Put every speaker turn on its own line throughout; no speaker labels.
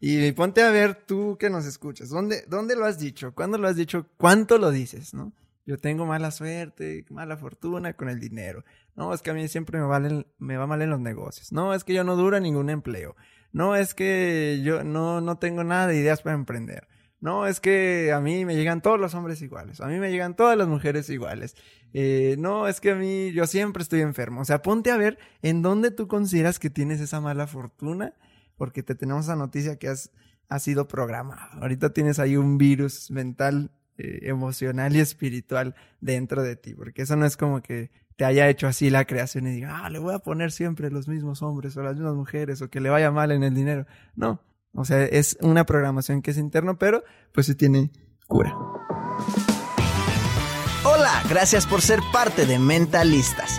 Y ponte a ver tú que nos escuchas. ¿Dónde, ¿Dónde lo has dicho? ¿Cuándo lo has dicho? ¿Cuánto lo dices? ¿No? Yo tengo mala suerte, mala fortuna con el dinero. No, es que a mí siempre me, valen, me va mal en los negocios. No, es que yo no duro ningún empleo. No, es que yo no, no tengo nada de ideas para emprender. No, es que a mí me llegan todos los hombres iguales. A mí me llegan todas las mujeres iguales. Eh, no, es que a mí yo siempre estoy enfermo. O sea, ponte a ver en dónde tú consideras que tienes esa mala fortuna, porque te tenemos esa noticia que has, has sido programado. Ahorita tienes ahí un virus mental, eh, emocional y espiritual dentro de ti, porque eso no es como que te haya hecho así la creación y diga, ah, le voy a poner siempre los mismos hombres o las mismas mujeres o que le vaya mal en el dinero. No, o sea, es una programación que es interno, pero pues sí tiene cura.
Hola, gracias por ser parte de Mentalistas.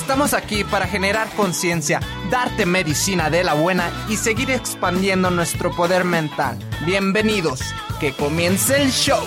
Estamos aquí para generar conciencia, darte medicina de la buena y seguir expandiendo nuestro poder mental. Bienvenidos, que comience el show.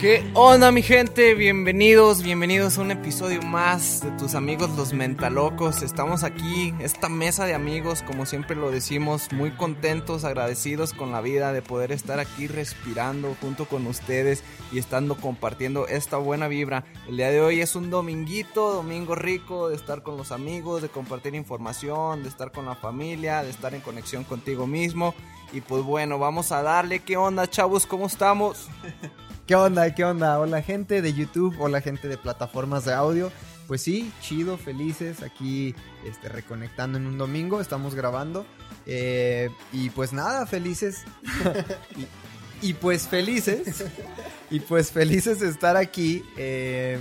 ¿Qué onda mi gente? Bienvenidos, bienvenidos a un episodio más de tus amigos los mentalocos. Estamos aquí, esta mesa de amigos, como siempre lo decimos, muy contentos, agradecidos con la vida de poder estar aquí respirando junto con ustedes y estando compartiendo esta buena vibra. El día de hoy es un dominguito, domingo rico, de estar con los amigos, de compartir información, de estar con la familia, de estar en conexión contigo mismo. Y pues bueno, vamos a darle. ¿Qué onda, chavos? ¿Cómo estamos?
¿Qué onda? ¿Qué onda? Hola gente de YouTube, hola gente de plataformas de audio. Pues sí, chido, felices, aquí este, reconectando en un domingo, estamos grabando. Eh, y pues nada, felices. y, y, pues felices. y pues felices de estar aquí. Eh,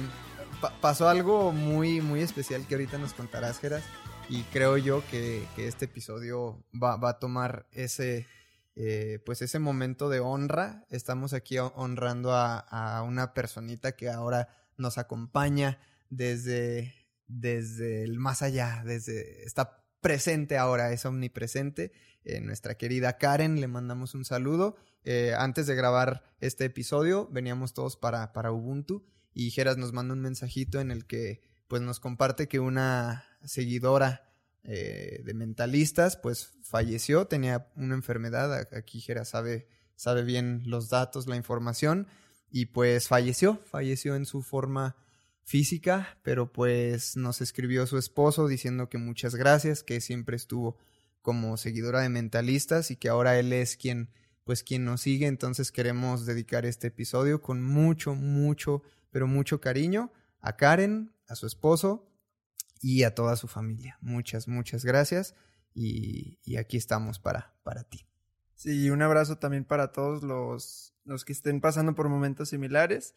pa pasó algo muy, muy especial que ahorita nos contarás, Geras. Y creo yo que, que este episodio va, va a tomar ese eh, pues ese momento de honra. Estamos aquí honrando a, una personita que ahora nos acompaña desde, desde el más allá, desde, está presente ahora, es omnipresente. Eh, nuestra querida Karen, le mandamos un saludo. Eh, antes de grabar este episodio, veníamos todos para, para Ubuntu y Geras nos manda un mensajito en el que pues nos comparte que una seguidora eh, de mentalistas, pues falleció, tenía una enfermedad, aquí Jera sabe, sabe bien los datos, la información, y pues falleció, falleció en su forma física, pero pues nos escribió su esposo diciendo que muchas gracias, que siempre estuvo como seguidora de mentalistas y que ahora él es quien pues quien nos sigue, entonces queremos dedicar este episodio con mucho, mucho, pero mucho cariño a Karen, a su esposo y a toda su familia. Muchas, muchas gracias y, y aquí estamos para, para ti.
Sí, un abrazo también para todos los, los que estén pasando por momentos similares.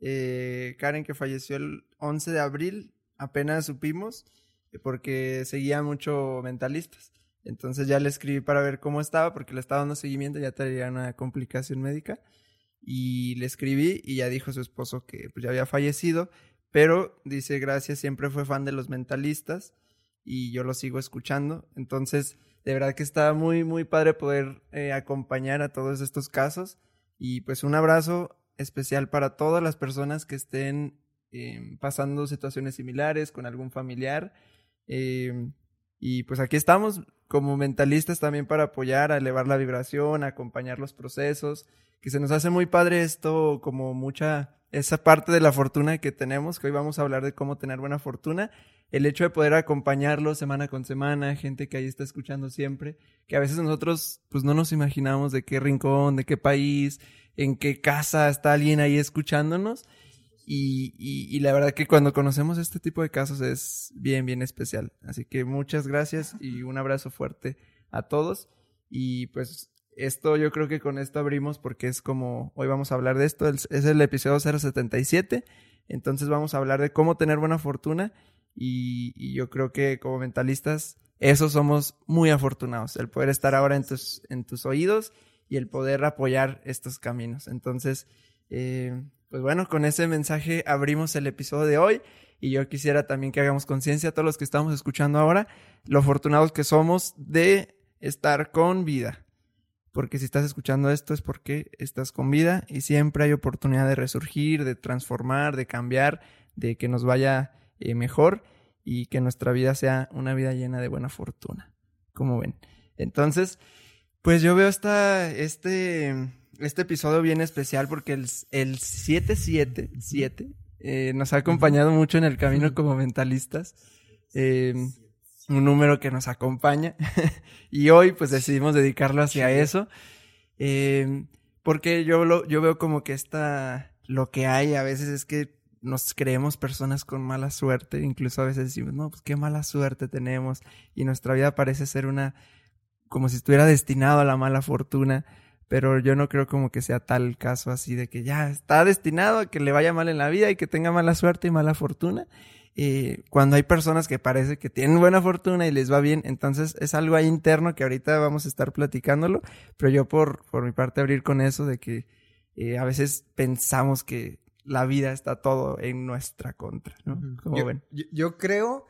Eh, Karen que falleció el 11 de abril, apenas supimos, eh, porque seguía mucho mentalistas. Entonces ya le escribí para ver cómo estaba, porque le estaba dando seguimiento, ya traía una complicación médica. Y le escribí y ya dijo su esposo que pues, ya había fallecido pero dice, gracias, siempre fue fan de los mentalistas y yo lo sigo escuchando. Entonces, de verdad que está muy, muy padre poder eh, acompañar a todos estos casos. Y pues un abrazo especial para todas las personas que estén eh, pasando situaciones similares con algún familiar. Eh, y pues aquí estamos como mentalistas también para apoyar, a elevar la vibración, acompañar los procesos, que se nos hace muy padre esto como mucha, esa parte de la fortuna que tenemos, que hoy vamos a hablar de cómo tener buena fortuna, el hecho de poder acompañarlo semana con semana, gente que ahí está escuchando siempre, que a veces nosotros pues no nos imaginamos de qué rincón, de qué país, en qué casa está alguien ahí escuchándonos. Y, y, la verdad que cuando conocemos este tipo de casos es bien, bien especial. Así que muchas gracias y un abrazo fuerte a todos. Y pues esto yo creo que con esto abrimos porque es como hoy vamos a hablar de esto. Es el episodio 077. Entonces vamos a hablar de cómo tener buena fortuna. Y, yo creo que como mentalistas, eso somos muy afortunados. El poder estar ahora en tus, en tus oídos y el poder apoyar estos caminos. Entonces, eh, pues bueno, con ese mensaje abrimos el episodio de hoy y yo quisiera también que hagamos conciencia a todos los que estamos escuchando ahora, lo afortunados que somos de estar con vida. Porque si estás escuchando esto es porque estás con vida y siempre hay oportunidad de resurgir, de transformar, de cambiar, de que nos vaya eh, mejor y que nuestra vida sea una vida llena de buena fortuna. Como ven. Entonces, pues yo veo esta, este, este episodio bien especial porque el, el 777 eh, nos ha acompañado mucho en el camino como mentalistas. Eh, un número que nos acompaña. y hoy pues decidimos dedicarlo hacia eso. Eh, porque yo, lo, yo veo como que esta, lo que hay a veces es que nos creemos personas con mala suerte. Incluso a veces decimos, no, pues qué mala suerte tenemos. Y nuestra vida parece ser una, como si estuviera destinado a la mala fortuna pero yo no creo como que sea tal caso así de que ya está destinado a que le vaya mal en la vida y que tenga mala suerte y mala fortuna. Eh, cuando hay personas que parece que tienen buena fortuna y les va bien, entonces es algo ahí interno que ahorita vamos a estar platicándolo, pero yo por, por mi parte abrir con eso de que eh, a veces pensamos que la vida está todo en nuestra contra, ¿no?
Como ven? yo creo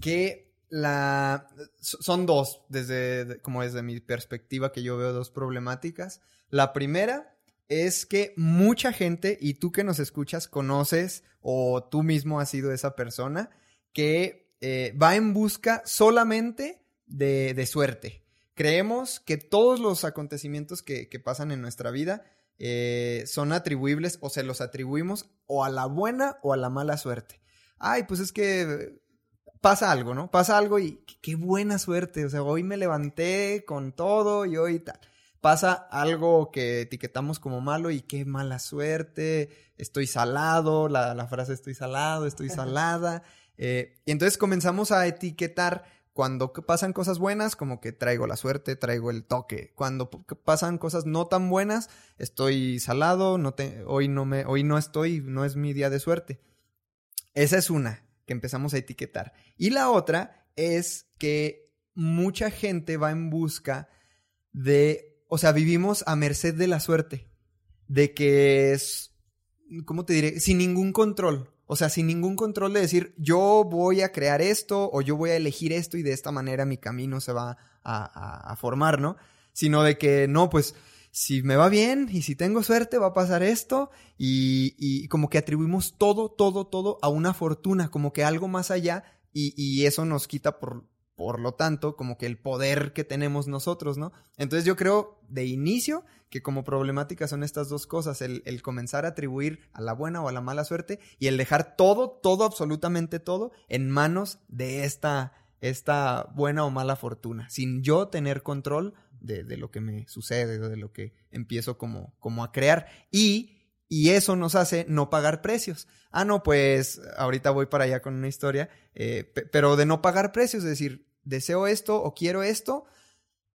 que la son dos desde como desde mi perspectiva que yo veo dos problemáticas. La primera es que mucha gente y tú que nos escuchas conoces o tú mismo has sido esa persona que eh, va en busca solamente de, suerte. Creemos que todos los acontecimientos que, pasan en nuestra vida eh, son atribuibles o se los atribuimos o a la buena o a la mala suerte. Ay, pues es que pasa algo, ¿no? Pasa algo y qué buena suerte. O sea, hoy me levanté con todo y hoy tal. Pasa algo que etiquetamos como malo y qué mala suerte. Estoy salado, la, frase estoy salado, estoy salada. Eh, y entonces comenzamos a etiquetar cuando pasan cosas buenas, como que traigo la suerte, traigo el toque. Cuando pasan cosas no tan buenas, estoy salado, no te, hoy, no me, hoy no estoy, no es mi día de suerte. Esa es una que empezamos a etiquetar. Y la otra es que mucha gente va en busca de, o sea, vivimos a merced de la suerte, de que es, ¿cómo te diré? Sin ningún control. O sea, sin ningún control de decir, yo voy a crear esto o yo voy a elegir esto y de esta manera mi camino se va a, formar, ¿no? Sino de que, no, pues si me va bien y si tengo suerte va a pasar esto y, como que atribuimos todo, todo, todo a una fortuna, como que algo más allá y, eso nos quita por, por lo tanto como que el poder que tenemos nosotros, ¿no? Entonces yo creo de inicio que como problemática son estas dos cosas, el, comenzar a atribuir a la buena o a la mala suerte y el dejar todo, todo, absolutamente todo en manos de esta, esta buena o mala fortuna, sin yo tener control de, lo que me sucede, de lo que empiezo como, como a crear. Y, y eso nos hace no pagar precios. Ah, no, pues ahorita voy para allá con una historia, eh, pero de no pagar precios, es decir, deseo esto o quiero esto,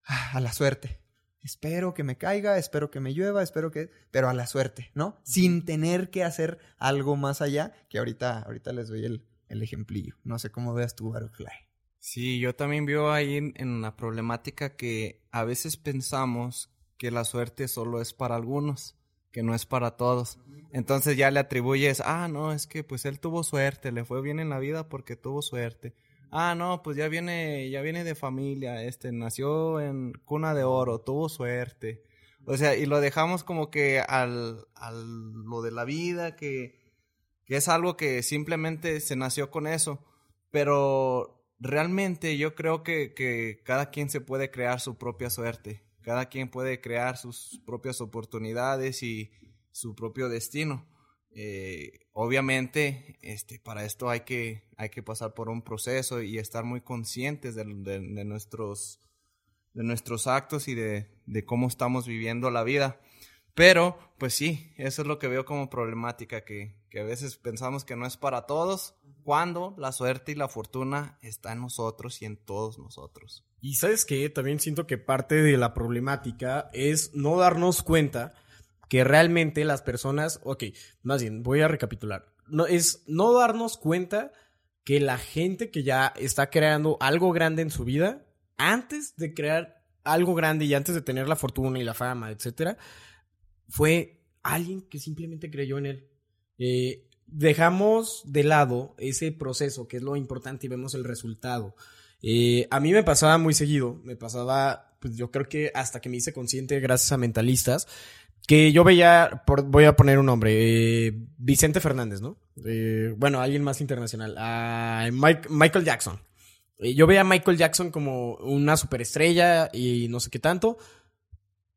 ah, a la suerte. Espero que me caiga, espero que me llueva, espero que... Pero a la suerte, ¿no? Sin tener que hacer algo más allá, que ahorita, ahorita les doy el, el ejemplillo. No sé cómo veas tú, Barclay.
Sí, yo también veo ahí en, la problemática que a veces pensamos que la suerte solo es para algunos, que no es para todos. Entonces ya le atribuyes, ah, no, es que pues él tuvo suerte, le fue bien en la vida porque tuvo suerte. Ah, no, pues ya viene, ya viene de familia, este, nació en cuna de oro, tuvo suerte. O sea, y lo dejamos como que al, al lo de la vida, que, que es algo que simplemente se nació con eso. Pero realmente yo creo que, que cada quien se puede crear su propia suerte. Cada quien puede crear sus propias oportunidades y su propio destino. Eh, obviamente, este, para esto hay que, hay que pasar por un proceso y estar muy conscientes de, de- de nuestros, de nuestros actos y de, de cómo estamos viviendo la vida. Pero, pues sí, eso es lo que veo como problemática, que, que a veces pensamos que no es para todos, cuando la suerte y la fortuna está en nosotros y en todos nosotros.
Y sabes qué, también siento que parte de la problemática es no darnos cuenta que realmente las personas, ok, más bien, voy a recapitular, no, es no darnos cuenta que la gente que ya está creando algo grande en su vida, antes de crear algo grande y antes de tener la fortuna y la fama, etcétera, fue alguien que simplemente creyó en él. Eh, dejamos de lado ese proceso, que es lo importante, y vemos el resultado. Eh, a mí me pasaba muy seguido, me pasaba, pues yo creo que hasta que me hice consciente gracias a mentalistas, que yo veía, por- voy a poner un nombre, eh, Vicente Fernández, ¿no? Eh, bueno, alguien más internacional, Michael Jackson. Eh, yo veía a Michael Jackson como una superestrella y no sé qué tanto,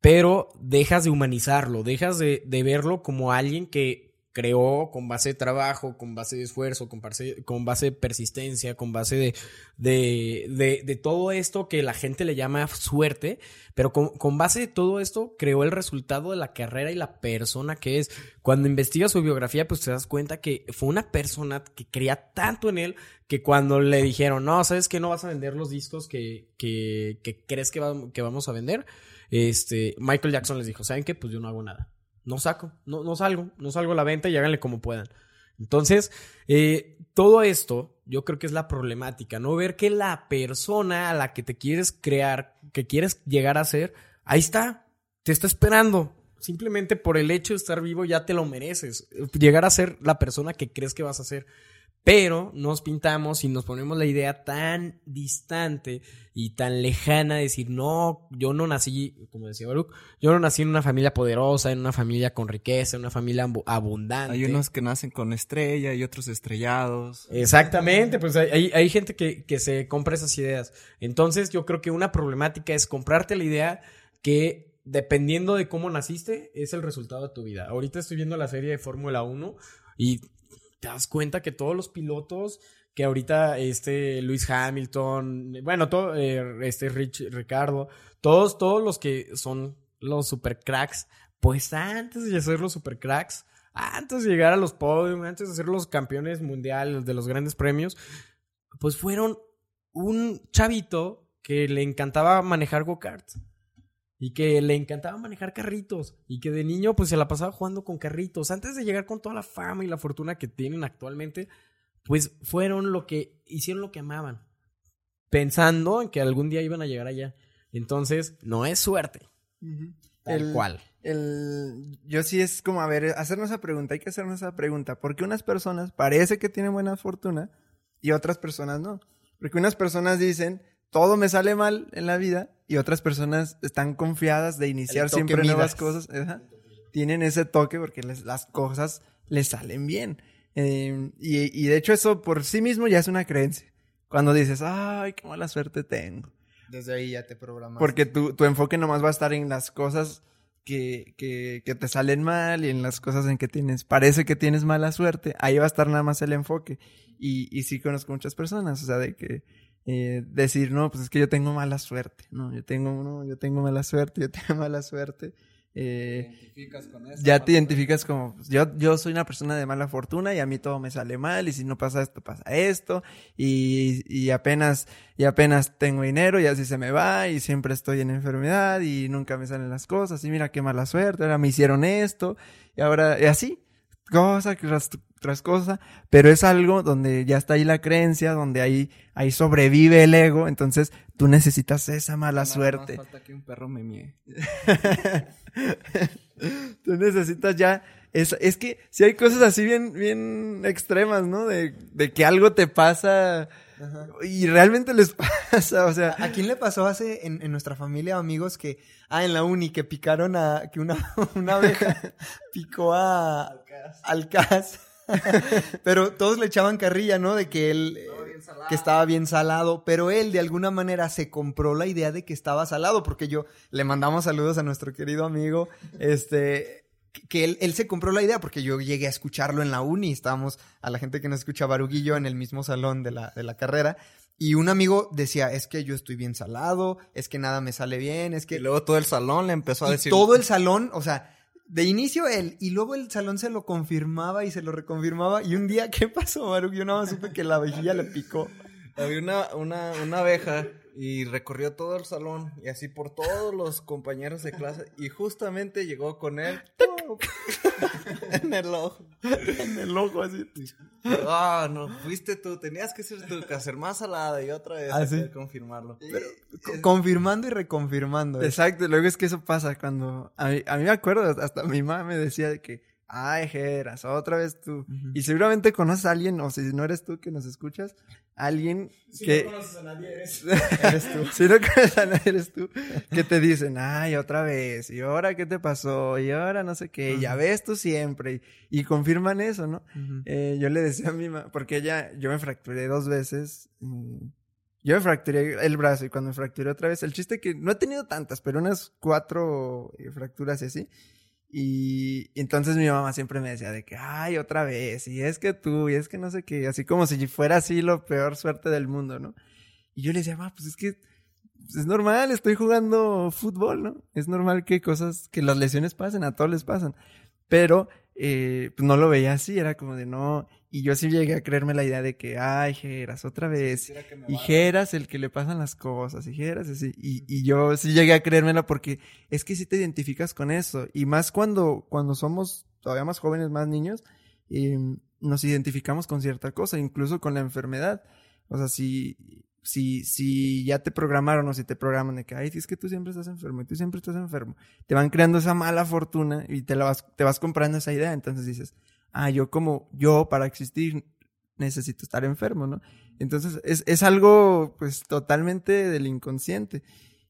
pero dejas de humanizarlo, dejas de, de verlo como alguien que creó con base de trabajo, con base de esfuerzo, con base, con base de persistencia, con base de, de, de, todo esto que la gente le llama suerte, pero con, con base de todo esto creó el resultado de la carrera y la persona que es. Cuando investigas su biografía, pues te das cuenta que fue una persona que creía tanto en él que cuando le dijeron, no, sabes que no vas a vender los discos que, que, que crees que, que vamos a vender, este, Michael Jackson les dijo, ¿saben qué? Pues yo no hago nada. No saco, no, no salgo, no salgo a la venta y háganle como puedan. Entonces, eh, todo esto yo creo que es la problemática, ¿no? Ver que la persona a la que te quieres crear, que quieres llegar a ser, ahí está, te está esperando. Simplemente por el hecho de estar vivo ya te lo mereces. Llegar a ser la persona que crees que vas a ser. Pero nos pintamos y nos ponemos la idea tan distante y tan lejana de decir, no, yo no nací, como decía Baruch, yo no nací en una familia poderosa, en una familia con riqueza, en una familia abu- abundante.
Hay unos que nacen con estrella y otros estrellados.
Exactamente, pues hay, hay, hay gente que, que se compra esas ideas. Entonces yo creo que una problemática es comprarte la idea que dependiendo de cómo naciste es el resultado de tu vida. Ahorita estoy viendo la serie de Fórmula 1 y te das cuenta que todos los pilotos que ahorita este Luis Hamilton, bueno, todo, eh, este Rich, Ricardo, todos, todos los que son los super cracks, pues antes de ser los super cracks, antes de llegar a los podios, antes de ser los campeones mundiales de los grandes premios, pues fueron un chavito que le encantaba manejar go-karts. Y que le encantaba manejar carritos. Y que de niño pues se la pasaba jugando con carritos. Antes de llegar con toda la fama y la fortuna que tienen actualmente, pues fueron lo que hicieron lo que amaban. Pensando en que algún día iban a llegar allá. Entonces, no es suerte. Tal
El-
cual.
El, yo sí es como, a ver, hacernos esa pregunta, hay que hacernos esa pregunta. ¿Por qué unas personas parece que tienen buena fortuna y otras personas no? Porque unas personas dicen, todo me sale mal en la vida y otras personas están confiadas de iniciar siempre nuevas cosas. Tienen ese toque porque les- las cosas les salen bien. Eh, y, y de hecho eso por sí mismo ya es una creencia. Cuando dices, ay, qué mala suerte tengo.
Desde ahí ya te programas.
Porque tu, tu enfoque nomás va a estar en las cosas que, que, que te salen mal y en las cosas en que tienes, parece que tienes mala suerte. Ahí va a estar nada más el enfoque. Y, y sí conozco muchas personas, o sea, de que eh, decir, no, pues es que yo tengo mala suerte. No, yo tengo, no, yo tengo mala suerte, yo tengo mala suerte. Eh, ya te identificas como, pues, yo, yo soy una persona de mala fortuna y a mí todo me sale mal y si no pasa esto, pasa esto y, y apenas, y apenas tengo dinero y así se me va y siempre estoy en enfermedad y nunca me salen las cosas y mira qué mala suerte, ahora me hicieron esto y ahora, y así, cosa tras, tras cosa, pero es algo donde ya está ahí la creencia, donde ahí, ahí sobrevive el ego, entonces tú necesitas esa mala suerte.
falta que un perro me mie.
Tú necesitas ya. Es, es que si hay cosas así bien, bien extremas, ¿no? De, de que algo te pasa y realmente les pasa, o sea.
¿A quién le pasó hace en, en nuestra familia amigos que, ah, en la uni, que picaron a, que una, una abeja picó a, al cas? Pero todos le echaban carrilla, ¿no? De que él, eh, que estaba bien salado, pero él de alguna manera se compró la idea de que estaba salado, porque yo le mandamos saludos a nuestro querido amigo, este, que él, él se compró la idea, porque yo llegué a escucharlo en la uni, estábamos a la gente que nos escucha Baruguillo en el mismo salón de la, de la carrera, y un amigo decía, es que yo estoy bien salado, es que nada me sale bien, es que...
Y luego todo el salón le empezó a
Y
decir...
todo el salón, o sea, de inicio él, y luego el salón se lo confirmaba y se lo reconfirmaba. Y un día, ¿qué pasó, Baruch? Yo nada más supe que la vejilla le picó.
Había una, una, una abeja y recorrió todo el salón y así por todos los compañeros de clase y justamente llegó con él en el ojo.
En el ojo así.
Ah, no, fuiste tú, tenías que ser tú, que hacer más salada y otra vez
¿Ah, sí?
confirmarlo.
Co- Confirmando y reconfirmando.
Exacto, luego es que eso pasa cuando... A mí, a mí me acuerdo, hasta mi mamá me decía de que, ay, Geras, otra vez tú. Y seguramente conoces a alguien, o si no eres tú que nos escuchas, alguien que...
a nadie, eres.
eres tú. si no conoces a nadie, eres tú. Que te dicen, ay, otra vez, y ahora qué te pasó, y ahora no sé qué, ya ves tú siempre. Y, y confirman eso, ¿no? Eh, yo le decía a mi mamá, porque ella, yo me fracturé dos veces. mm, Yo me fracturé el brazo y cuando me fracturé otra vez, el chiste que no he tenido tantas, pero unas cuatro eh, fracturas y así. Y, entonces mi mamá siempre me decía de que, ay, otra vez, y es que tú, y es que no sé qué, así como si fuera así lo peor suerte del mundo, ¿no? Y yo le decía, mamá, pues es que pues es normal, estoy jugando fútbol, ¿no? Es normal que cosas, que las lesiones pasen, a todos les pasan. Pero, eh, pues no lo veía así, era como de no. Y yo sí llegué a creerme la idea de que, ay, Geras, otra vez. Y Geras el que le pasan las cosas, y Geras así. Y, y yo sí llegué a creérmela porque es que sí te identificas con eso. Y más cuando, cuando somos todavía más jóvenes, más niños, eh, nos identificamos con cierta cosa, incluso con la enfermedad. O sea, si, si, si ya te programaron o si te programan de que, ay, es que tú siempre estás enfermo y tú siempre estás enfermo, te van creando esa mala fortuna y te, la vas, te vas comprando esa idea. Entonces dices, ah, yo como, yo para existir necesito estar enfermo, ¿no? Entonces es, es algo pues totalmente del inconsciente.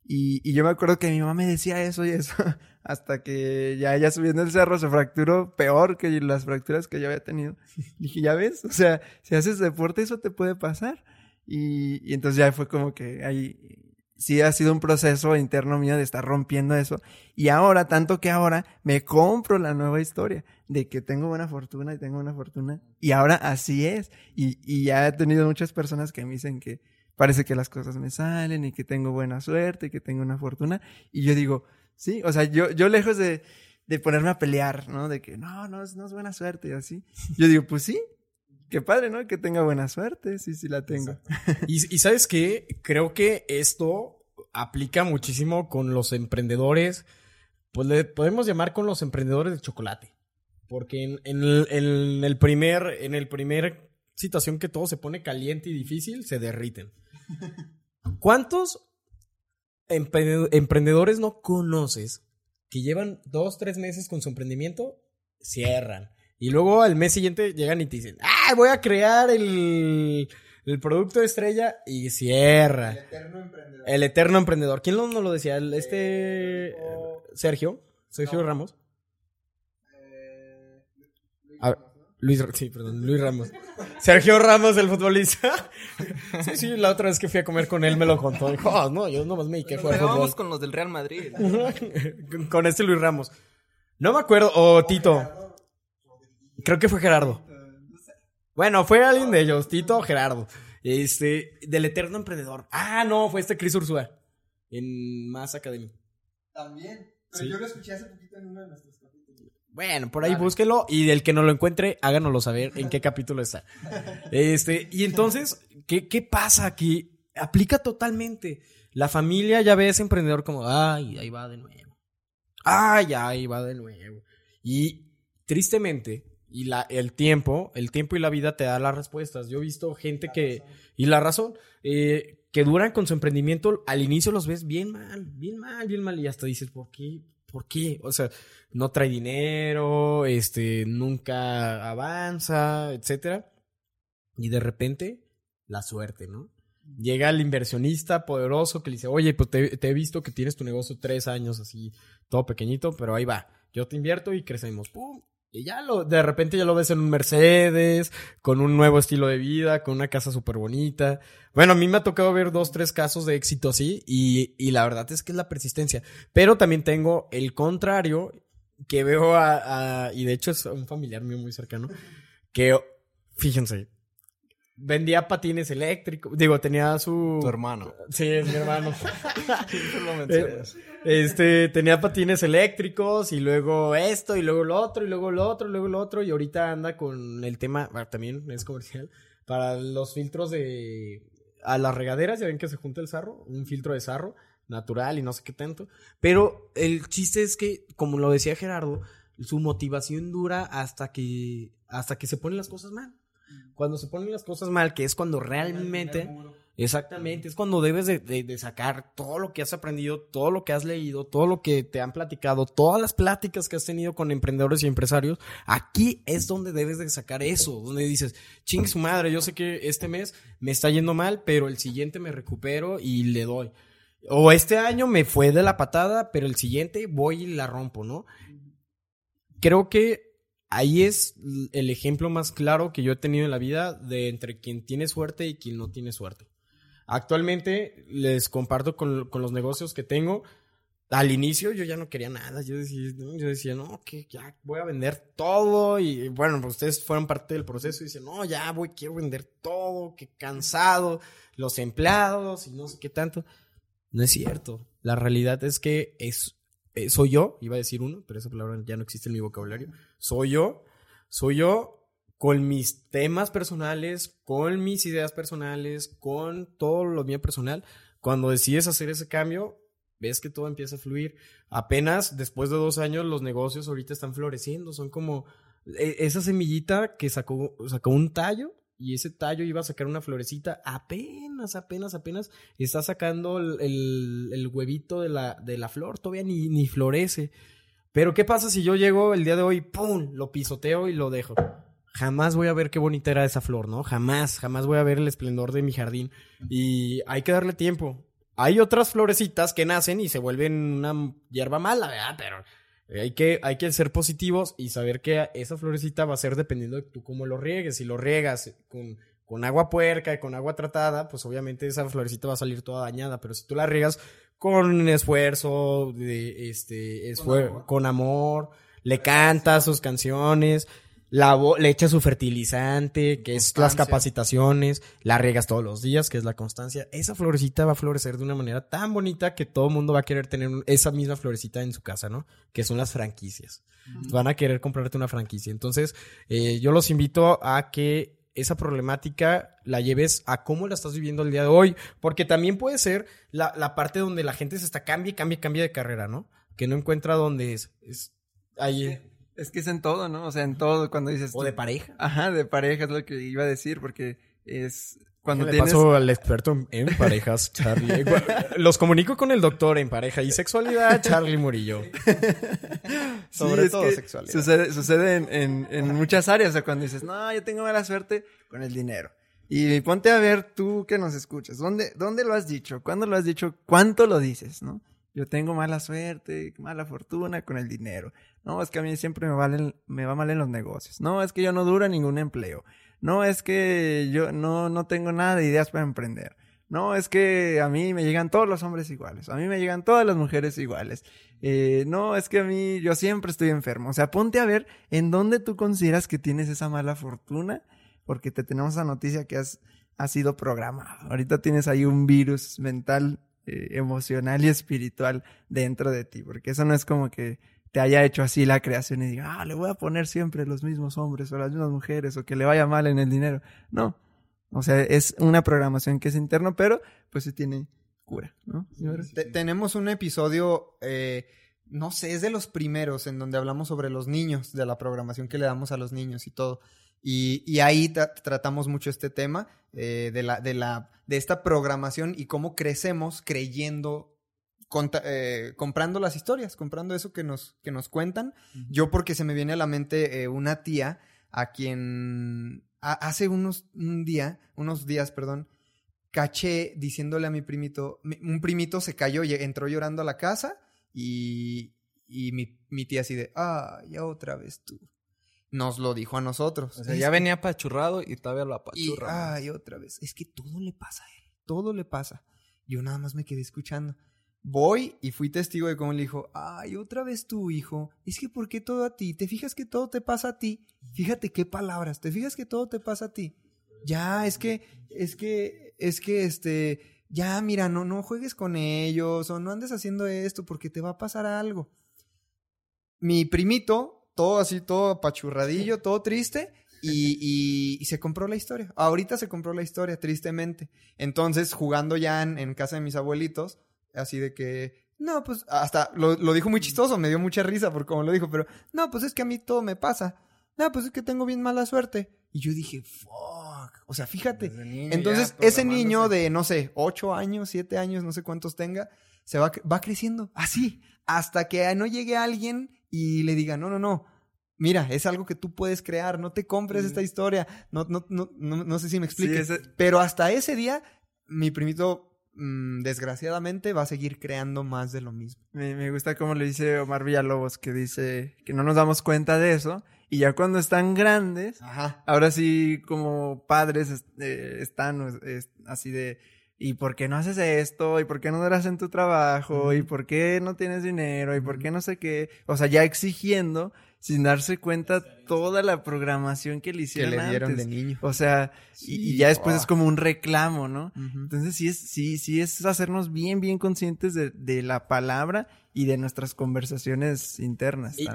Y, y yo me acuerdo que mi mamá me decía eso y eso, hasta que ya ella subiendo el cerro se fracturó peor que las fracturas que yo había tenido. dije, ya ves, o sea, si haces deporte eso te puede pasar. Y, y entonces ya fue como que ahí sí ha sido un proceso interno mío de estar rompiendo eso. Y ahora, tanto que ahora, me compro la nueva historia de que tengo buena fortuna y tengo buena fortuna. Y ahora así es. Y, y ya he tenido muchas personas que me dicen que parece que las cosas me salen y que tengo buena suerte y que tengo una fortuna. Y yo digo, sí, o sea, yo, yo lejos de, de ponerme a pelear, ¿no? De que no, no es, no es buena suerte y así. Yo digo, pues sí. Qué padre, ¿no? Que tenga buena suerte, sí, sí la tengo.
Y, y sabes qué, creo que esto aplica muchísimo con los emprendedores, pues le podemos llamar con los emprendedores de chocolate. Porque en, en el, en el primer, en el primer situación que todo se pone caliente y difícil, se derriten. ¿Cuántos empre- emprendedores no conoces que llevan dos, tres meses con su emprendimiento? Cierran. Y luego al mes siguiente llegan y te dicen, ¡ah, voy a crear el, el producto estrella! Y cierra. El eterno emprendedor. ¿Quién no lo decía? El- Este... Sergio. Sergio Ramos. A ver, Luis, sí, perdón, Luis Ramos. Sergio Ramos, el futbolista. Sí, sí, la otra vez que fui a comer con él me lo contó. Dijo, "Ah, no, yo nomás me dediqué a jugar fútbol.
Vamos con los del Real Madrid.
con, con este Luis Ramos. No me acuerdo. O Tito. Creo que fue Gerardo. Bueno, fue alguien de ellos, Tito o Gerardo. Este, del eterno emprendedor. Ah, no, fue este Chris Ursúa. En Mass Academy.
También.
Pero Sí. yo
lo escuché hace poquito en uno de nuestros capítulos.
Bueno, por ahí búsquelo y del que no lo encuentre, háganoslo saber en qué capítulo está. Este, y entonces, ¿qué, qué pasa aquí? Aplica totalmente. La familia ya ve a ese emprendedor como, ay, ahí va de nuevo. Ay, ahí va de nuevo. Y tristemente, y la, el tiempo, el tiempo y la vida te da las respuestas. Yo he visto gente que, y la razón, eh, que duran con su emprendimiento, al inicio los ves bien mal, bien mal, bien mal, y hasta dices, ¿por qué? ¿Por qué? O sea, no trae dinero, este, nunca avanza, etcétera. Y de repente, la suerte, ¿no? Llega el inversionista poderoso que le dice, oye, pues te, te he visto que tienes tu negocio tres años así, todo pequeñito, pero ahí va. Yo te invierto y crecemos. ¡Pum! Y ya lo, de repente ya lo ves en un Mercedes, con un nuevo estilo de vida, con una casa súper bonita. Bueno, a mí me ha tocado ver dos, tres casos de éxito así, y, y la verdad es que es la persistencia. Pero también tengo el contrario, que veo a, a- y de hecho es un familiar mío muy cercano, que, fíjense, vendía patines eléctricos, digo, tenía su...
Tu hermano.
Sí, es mi hermano.
Mencionas.
Este, tenía patines eléctricos y luego esto y luego lo otro y luego lo otro y luego lo otro y ahorita anda con el tema, bueno, también es comercial, para los filtros de a las regaderas, ya ven que se junta el sarro, un filtro de sarro natural y no sé qué tanto, pero el chiste es que, como lo decía Gerardo, su motivación dura hasta que hasta que se ponen las cosas mal. Cuando se ponen las cosas mal, que es cuando realmente Exactamente, es cuando debes de, de- de sacar todo lo que has aprendido, todo lo que has leído, todo lo que te han platicado, todas las pláticas que has tenido con emprendedores y empresarios. Aquí es donde debes de sacar eso, donde dices, ching su madre, yo sé que este mes me está yendo mal, pero el siguiente me recupero y le doy. O este año me fue de la patada, pero el siguiente voy y la rompo, ¿no? Creo que ahí es el ejemplo más claro que yo he tenido en la vida de entre quien tiene suerte y quien no tiene suerte. Actualmente les comparto con, con los negocios que tengo. Al inicio yo ya no quería nada. Yo decía, no, yo decía, no, que ya voy a vender todo. Y bueno, pues ustedes fueron parte del proceso y dicen, no, ya voy, quiero vender todo, qué cansado, los empleados y no sé qué tanto. No es cierto. La realidad es que es, eh, soy yo, iba a decir uno, pero esa palabra ya no existe en mi vocabulario. Soy yo, soy yo con mis temas personales, con mis ideas personales, con todo lo mío personal. Cuando decides hacer ese cambio, ves que todo empieza a fluir. Apenas después de dos años, los negocios ahorita están floreciendo. Son como eh, esa semillita que sacó, sacó un tallo y ese tallo iba a sacar una florecita. Apenas, apenas, apenas está sacando el, el- el huevito de la, de la flor. Todavía ni, ni florece. Pero ¿qué pasa si yo llego el día de hoy, ¡pum! Lo pisoteo y lo dejo. Jamás voy a ver qué bonita era esa flor, ¿no? Jamás, jamás voy a ver el esplendor de mi jardín. Y hay que darle tiempo. Hay otras florecitas que nacen y se vuelven una hierba mala, ¿verdad? Pero hay que, hay que ser positivos y saber que esa florecita va a ser dependiendo de tú cómo lo riegues. Si lo riegas con, con agua puerca y con agua tratada, pues obviamente esa florecita va a salir toda dañada. Pero si tú la riegas con esfuerzo, de, este, esfuer- con amor, le cantas sus canciones, la le echas su fertilizante, que es las capacitaciones, la riegas todos los días, que es la constancia. Esa florecita va a florecer de una manera tan bonita que todo el mundo va a querer tener esa misma florecita en su casa, ¿no? Que son las franquicias. Van a querer comprarte una franquicia. Entonces, eh, yo los invito a que esa problemática la lleves a cómo la estás viviendo el día de hoy, porque también puede ser la, la parte donde la gente se está cambia, cambia, cambia de carrera, ¿no? Que no encuentra dónde es. es ahí,
Es que es en todo, ¿no? O sea, en todo cuando dices...
o
tú-
de pareja.
Ajá, de pareja es lo que iba a decir, porque es... Cuando
Le
tienes...
paso al experto en- parejas, Charlie. Los comunico con el doctor en pareja y sexualidad, Charlie Murillo.
Sobre todo sexualidad.
Sucede, sucede en, en- en muchas áreas. O sea, cuando dices, no, yo tengo mala suerte con el dinero. Y ponte a ver tú que nos escuchas. ¿Dónde, ¿Dónde lo has dicho? ¿Cuándo lo has dicho? ¿Cuánto lo dices? ¿No? Yo tengo mala suerte, mala fortuna con el dinero. No, es que a mí siempre me, valen, me va mal en los negocios. No, es que yo no duro ningún empleo. No, es que yo no, no tengo nada de ideas para emprender. No, es que a mí me llegan todos los hombres iguales. A mí me llegan todas las mujeres iguales. Eh, no, es que a mí yo siempre estoy enfermo. O sea, ponte a ver en dónde tú consideras que tienes esa mala fortuna, porque te tenemos esa noticia que has, has sido programado. Ahorita tienes ahí un virus mental, eh, emocional y espiritual dentro de ti, porque eso no es como que te haya hecho así la creación y diga, ah, le voy a poner siempre los mismos hombres o las mismas mujeres o que le vaya mal en el dinero. No. O sea, es una programación que es interno, pero pues sí tiene cura, ¿no?
tenemos un episodio, eh, no sé, es de los primeros en donde hablamos sobre los niños, de la programación que le damos a los niños y todo. Y, y ahí tra- tratamos mucho este tema eh, de, la, de, la, de esta programación y cómo crecemos creyendo, conta- eh, comprando las historias, comprando eso que nos, que nos cuentan. Yo porque se me viene a la mente eh, una tía a quien a- hace unos un día, unos días, perdón, caché diciéndole a mi primito, mi- un primito se cayó y entró llorando a la casa y, y mi, mi tía así de, ah, ya otra vez tú. nos lo dijo a nosotros.
O sea, ya venía apachurrado y todavía lo
Y,
apachurra.
ay, otra vez. Es que todo le pasa a él. Todo le pasa. Yo nada más me quedé escuchando. Voy y fui testigo de cómo le dijo, ay, otra vez tú, hijo. Es que ¿por qué todo a ti? ¿Te fijas que todo te pasa a ti? Fíjate qué palabras. ¿Te fijas que todo te pasa a ti? Ya, es que, es que, es que, este, ya, mira, no, no juegues con ellos o no andes haciendo esto porque te va a pasar algo. Mi primito, todo así, todo apachurradillo, todo triste, y, y- y se compró la historia. Ahorita se compró la historia, tristemente. Entonces, jugando ya en, en casa de mis abuelitos, así de que, no, pues, hasta lo, lo dijo muy chistoso, me dio mucha risa por cómo lo dijo, pero, no, pues es que a mí todo me pasa. No, pues es que tengo bien mala suerte. Y yo dije, fuck. O sea, fíjate. Entonces, ese niño de, no sé, 8 años, 7 años, no sé cuántos tenga, se va, va creciendo así, hasta que no llegue alguien y le diga, no, no, no, mira, es algo que tú puedes crear, no te compres esta historia, no, no, no, no, no sé si me explique,
ese-
pero hasta ese día, mi primito, mm, desgraciadamente, va a seguir creando más de lo mismo.
Me, me gusta cómo le dice Omar Villalobos, que dice que no nos damos cuenta de eso. Y ya cuando están grandes,
Ajá.
ahora sí como padres es- eh, están es así de... ¿Y por qué no haces esto? ¿Y por qué no duras en tu trabajo? ¿Y por qué no tienes dinero? ¿Y por qué no sé qué? O sea, ya exigiendo sin darse cuenta toda la programación que le
Que
hicieron
le dieron
antes.
de niño.
O sea, y-
Sí,
y, ya después es como un reclamo, ¿no? Entonces sí es, sí, sí es hacernos bien, bien conscientes de, de la palabra y de nuestras conversaciones internas
y-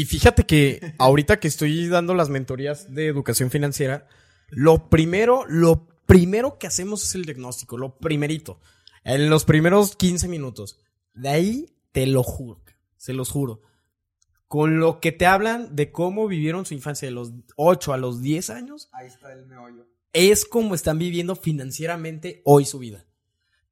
y fíjate que ahorita que estoy dando las mentorías de educación financiera, lo primero, lo primero que hacemos es el diagnóstico, lo primerito. En los primeros 15 minutos. De ahí te lo juro, se los juro. Con lo que te hablan de cómo vivieron su infancia de los 8 a los 10 años,
Ahí está el meollo.
es como están viviendo financieramente hoy su vida.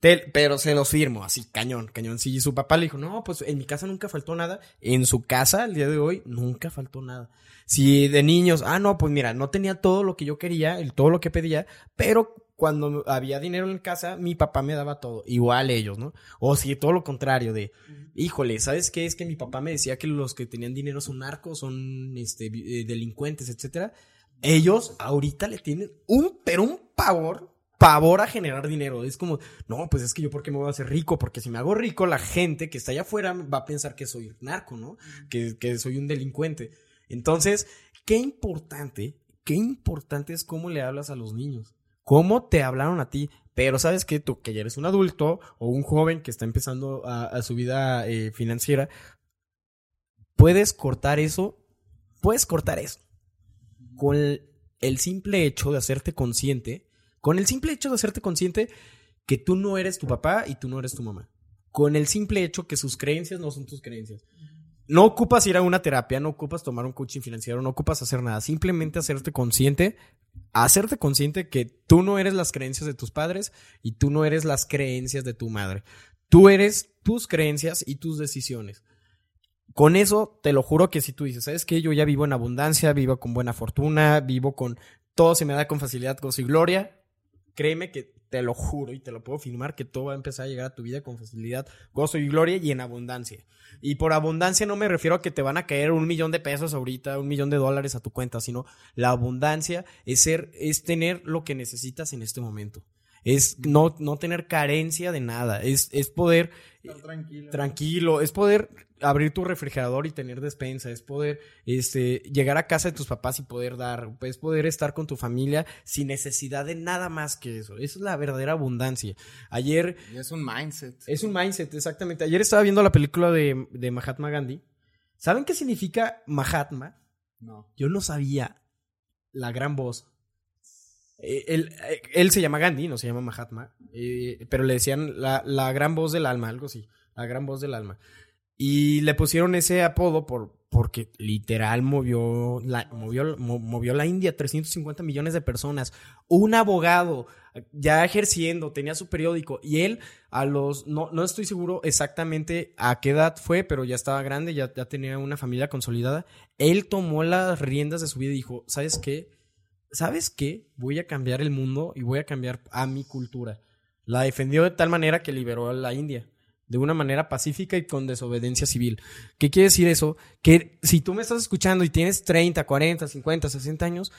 Te- pero se los firmo, así, cañón, cañón. Si su papá le dijo, no, pues en mi casa nunca faltó nada, en su casa, el día de hoy, nunca faltó nada. Si de niños, ah, no, pues mira, no tenía todo lo que yo quería, el, todo lo que pedía, pero cuando había dinero en casa, mi papá me daba todo, igual ellos, ¿no? O si todo lo contrario, de, híjole, ¿sabes qué? Es que mi papá me decía que los que tenían dinero son narcos, son este, eh, delincuentes, etcétera. Ellos ahorita le tienen un, pero un pavor, pavor a generar dinero. Es como, no, pues es que yo, ¿por qué me voy a hacer rico? Porque si me hago rico, la gente que está allá afuera va a pensar que soy narco, ¿no? Que, que soy un delincuente. Entonces, qué importante, qué importante es cómo le hablas a los niños. Cómo te hablaron a ti. Pero sabes que tú, que ya eres un adulto o un joven que está empezando a, su vida eh, financiera, puedes cortar eso, puedes cortar eso con el, el simple hecho de hacerte consciente, con el simple hecho de hacerte consciente que tú no eres tu papá y tú no eres tu mamá. Con el simple hecho que sus creencias no son tus creencias. No ocupas ir a una terapia, no ocupas tomar un coaching financiero, no ocupas hacer nada. Simplemente hacerte consciente, hacerte consciente que tú no eres las creencias de tus padres y tú no eres las creencias de tu madre. Tú eres tus creencias y tus decisiones. Con eso, te lo juro que si tú dices, ¿sabes qué? Yo ya vivo en abundancia, vivo con buena fortuna, vivo con todo se me da con facilidad, gozo y gloria. Créeme que te lo juro y te lo puedo firmar que todo va a empezar a llegar a tu vida con facilidad, gozo y gloria y en abundancia. Y por abundancia no me refiero a que te van a caer un millón de pesos ahorita, un millón de dólares a tu cuenta, sino la abundancia es ser, es tener lo que necesitas en este momento. Es no, no tener carencia de nada. Es, es poder
tranquilo.
tranquilo, es poder abrir tu refrigerador y tener despensa, es poder este, llegar a casa de tus papás y poder dar, es poder estar con tu familia sin necesidad de nada más que eso. Esa es la verdadera abundancia. Ayer,
Y es un mindset.
es un mindset, exactamente. Ayer estaba viendo la película de, de Mahatma Gandhi. ¿Saben qué significa Mahatma?
No.
Yo no sabía la gran voz. Eh, Él, eh, él se llama Gandhi, no se llama Mahatma, eh, pero le decían la, la gran voz del alma, algo así, la gran voz del alma. Y le pusieron ese apodo por, porque literal movió la, movió, mo- movió la India 350 millones de personas. Un abogado ya ejerciendo, tenía su periódico y él a los, no, no estoy seguro exactamente a qué edad fue, pero ya estaba grande, ya, ya tenía una familia consolidada. Él tomó las riendas de su vida y dijo, ¿sabes qué? ¿Sabes qué? Voy a cambiar el mundo y voy a cambiar a mi cultura. La defendió de tal manera que liberó a la India. de una manera pacífica y con desobediencia civil. ¿Qué quiere decir eso? Que si tú me estás escuchando y tienes 30, 40, 50, 60 años,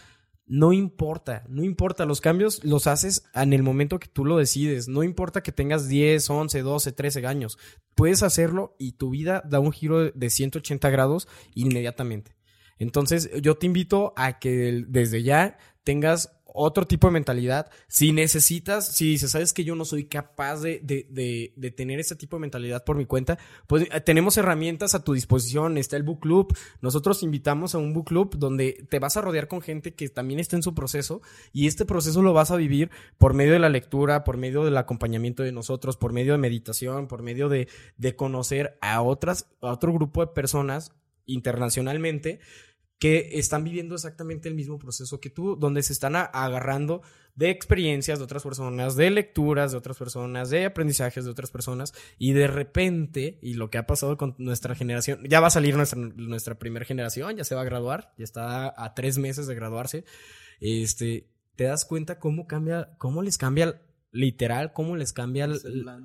no importa, no importa, los cambios los haces en el momento que tú lo decides, no importa que tengas 10, 11, 12, 13 años, puedes hacerlo y tu vida da un giro de 180 grados inmediatamente. Entonces yo te invito a que desde ya tengas otro tipo de mentalidad. Si necesitas, si dices, sabes que yo no soy capaz de, de, de, tener ese tipo de mentalidad por mi cuenta, pues eh, tenemos herramientas a tu disposición. Está el Book Club. Nosotros invitamos a un Book Club donde te vas a rodear con gente que también está en su proceso y este proceso lo vas a vivir por medio de la lectura, por medio del acompañamiento de nosotros, por medio de meditación, por medio de, de conocer a otras, a otro grupo de personas internacionalmente que están viviendo exactamente el mismo proceso que tú, donde se están agarrando de experiencias de otras personas, de lecturas de otras personas, de aprendizajes de otras personas, y de repente, y lo que ha pasado con nuestra generación, ya va a salir nuestra, nuestra primera generación, ya se va a graduar, ya está a tres meses de graduarse, este, te das cuenta cómo cambia, cómo les cambia literal, cómo les cambia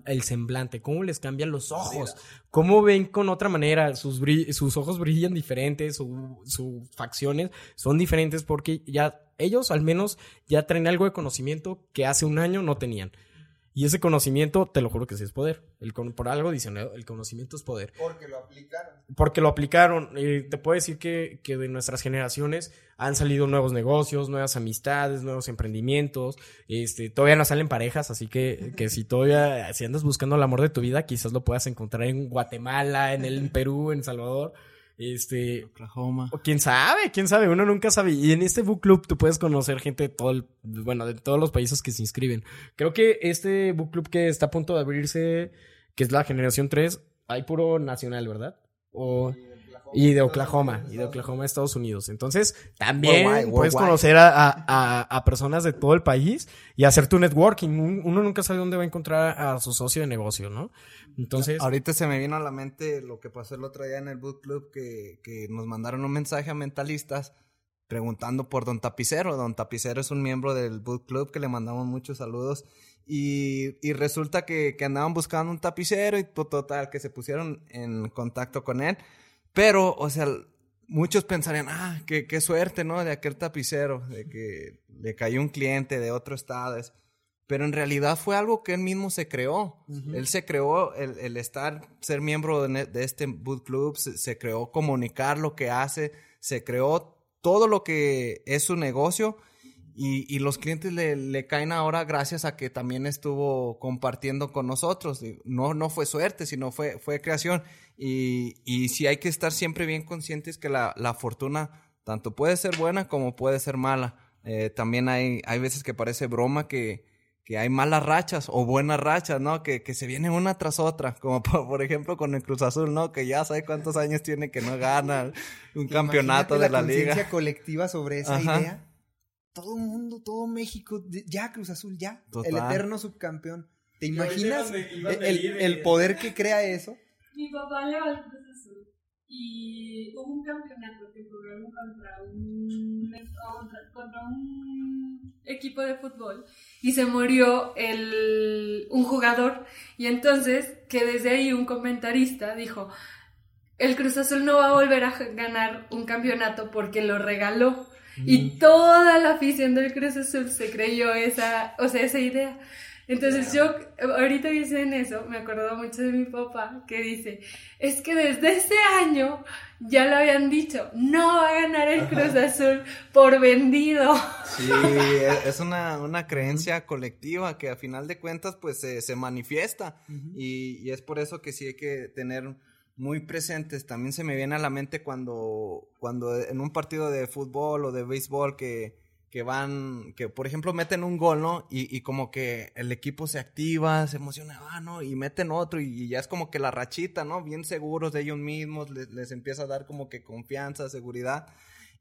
el semblante, cómo les cambian los ojos, cómo ven con otra manera, sus, sus ojos brillan diferentes, sus facciones son diferentes porque ya ellos al menos ya traen algo de conocimiento que hace un año no tenían. Y ese conocimiento, te lo juro que sí es poder. El, por algo dicen, el conocimiento es poder.
Porque lo aplicaron.
Porque lo aplicaron. Y te puedo decir que, que de nuestras generaciones han salido nuevos negocios, nuevas amistades, nuevos emprendimientos. Este, todavía no salen parejas, así que, que si todavía, si andas buscando el amor de tu vida, quizás lo puedas encontrar en Guatemala, en el en Perú, en Salvador. Este.
Oklahoma.
O quién sabe, quién sabe, uno nunca sabe. Y en este book club tú puedes conocer gente de todo el, bueno, de todos los países que se inscriben. Creo que este book club que está a punto de abrirse, que es la generación 3, hay puro nacional, ¿verdad? O. Y de Oklahoma, y de Oklahoma, Estados Unidos. Entonces, también puedes conocer a, a, a, personas de todo el país y hacer tu networking. Uno nunca sabe dónde va a encontrar a su socio de negocio, ¿no? Entonces.
Ahorita se me vino a la mente lo que pasó el otro día en el Book Club, que, que nos mandaron un mensaje a mentalistas preguntando por Don Tapicero. Don Tapicero es un miembro del Book Club que le mandamos muchos saludos. Y, y resulta que, que andaban buscando un tapicero y total, que se pusieron en contacto con él. Pero, o sea, muchos pensarían, ah, qué, qué suerte, ¿no? De aquel tapicero, de que le cayó un cliente de otro estado. Pero en realidad fue algo que él mismo se creó. Él se creó el, el, estar, ser miembro de, de este boot club, se, se, creó comunicar lo que hace, se creó todo lo que es su negocio y, y los clientes le, le, caen ahora gracias a que también estuvo compartiendo con nosotros. No, no fue suerte, sino fue, fue creación. Y, y sí hay que estar siempre bien conscientes que la, la fortuna tanto puede ser buena como puede ser mala. Eh, también hay, hay veces que parece broma que, que hay malas rachas o buenas rachas, ¿no? Que, que se vienen una tras otra, como por, por, ejemplo con el Cruz Azul, ¿no? Que ya sabe cuántos años tiene que no gana un campeonato de la,
la
liga.
La colectiva sobre esa Ajá. idea todo el mundo, todo México, ya Cruz Azul, ya. Total. El eterno subcampeón. ¿Te imaginas el, el, el, poder que crea eso?
Mi papá le va al Cruz Azul y hubo un campeonato que jugaron contra un, contra un equipo de fútbol y se murió el, un jugador y entonces que desde ahí un comentarista dijo el Cruz Azul no va a volver a ganar un campeonato porque lo regaló. Y toda la afición del Cruz Azul se creyó esa, o sea, esa idea. Entonces yo, ahorita dicen eso, me acuerdo mucho de mi papá que dice, es que desde ese año ya lo habían dicho, no va a ganar el Cruz Azul por vendido.
Sí, es una, una creencia colectiva que a final de cuentas pues se, se manifiesta uh -huh. y, y es por eso que sí hay que tener muy presentes. También se me viene a la mente cuando, cuando en un partido de fútbol o de béisbol que, que van, que por ejemplo meten un gol, ¿no? Y, y como que el equipo se activa, se emociona, ah, ¿no? Y meten otro y, y, ya es como que la rachita, ¿no? Bien seguros de ellos mismos, les, les empieza a dar como que confianza, seguridad.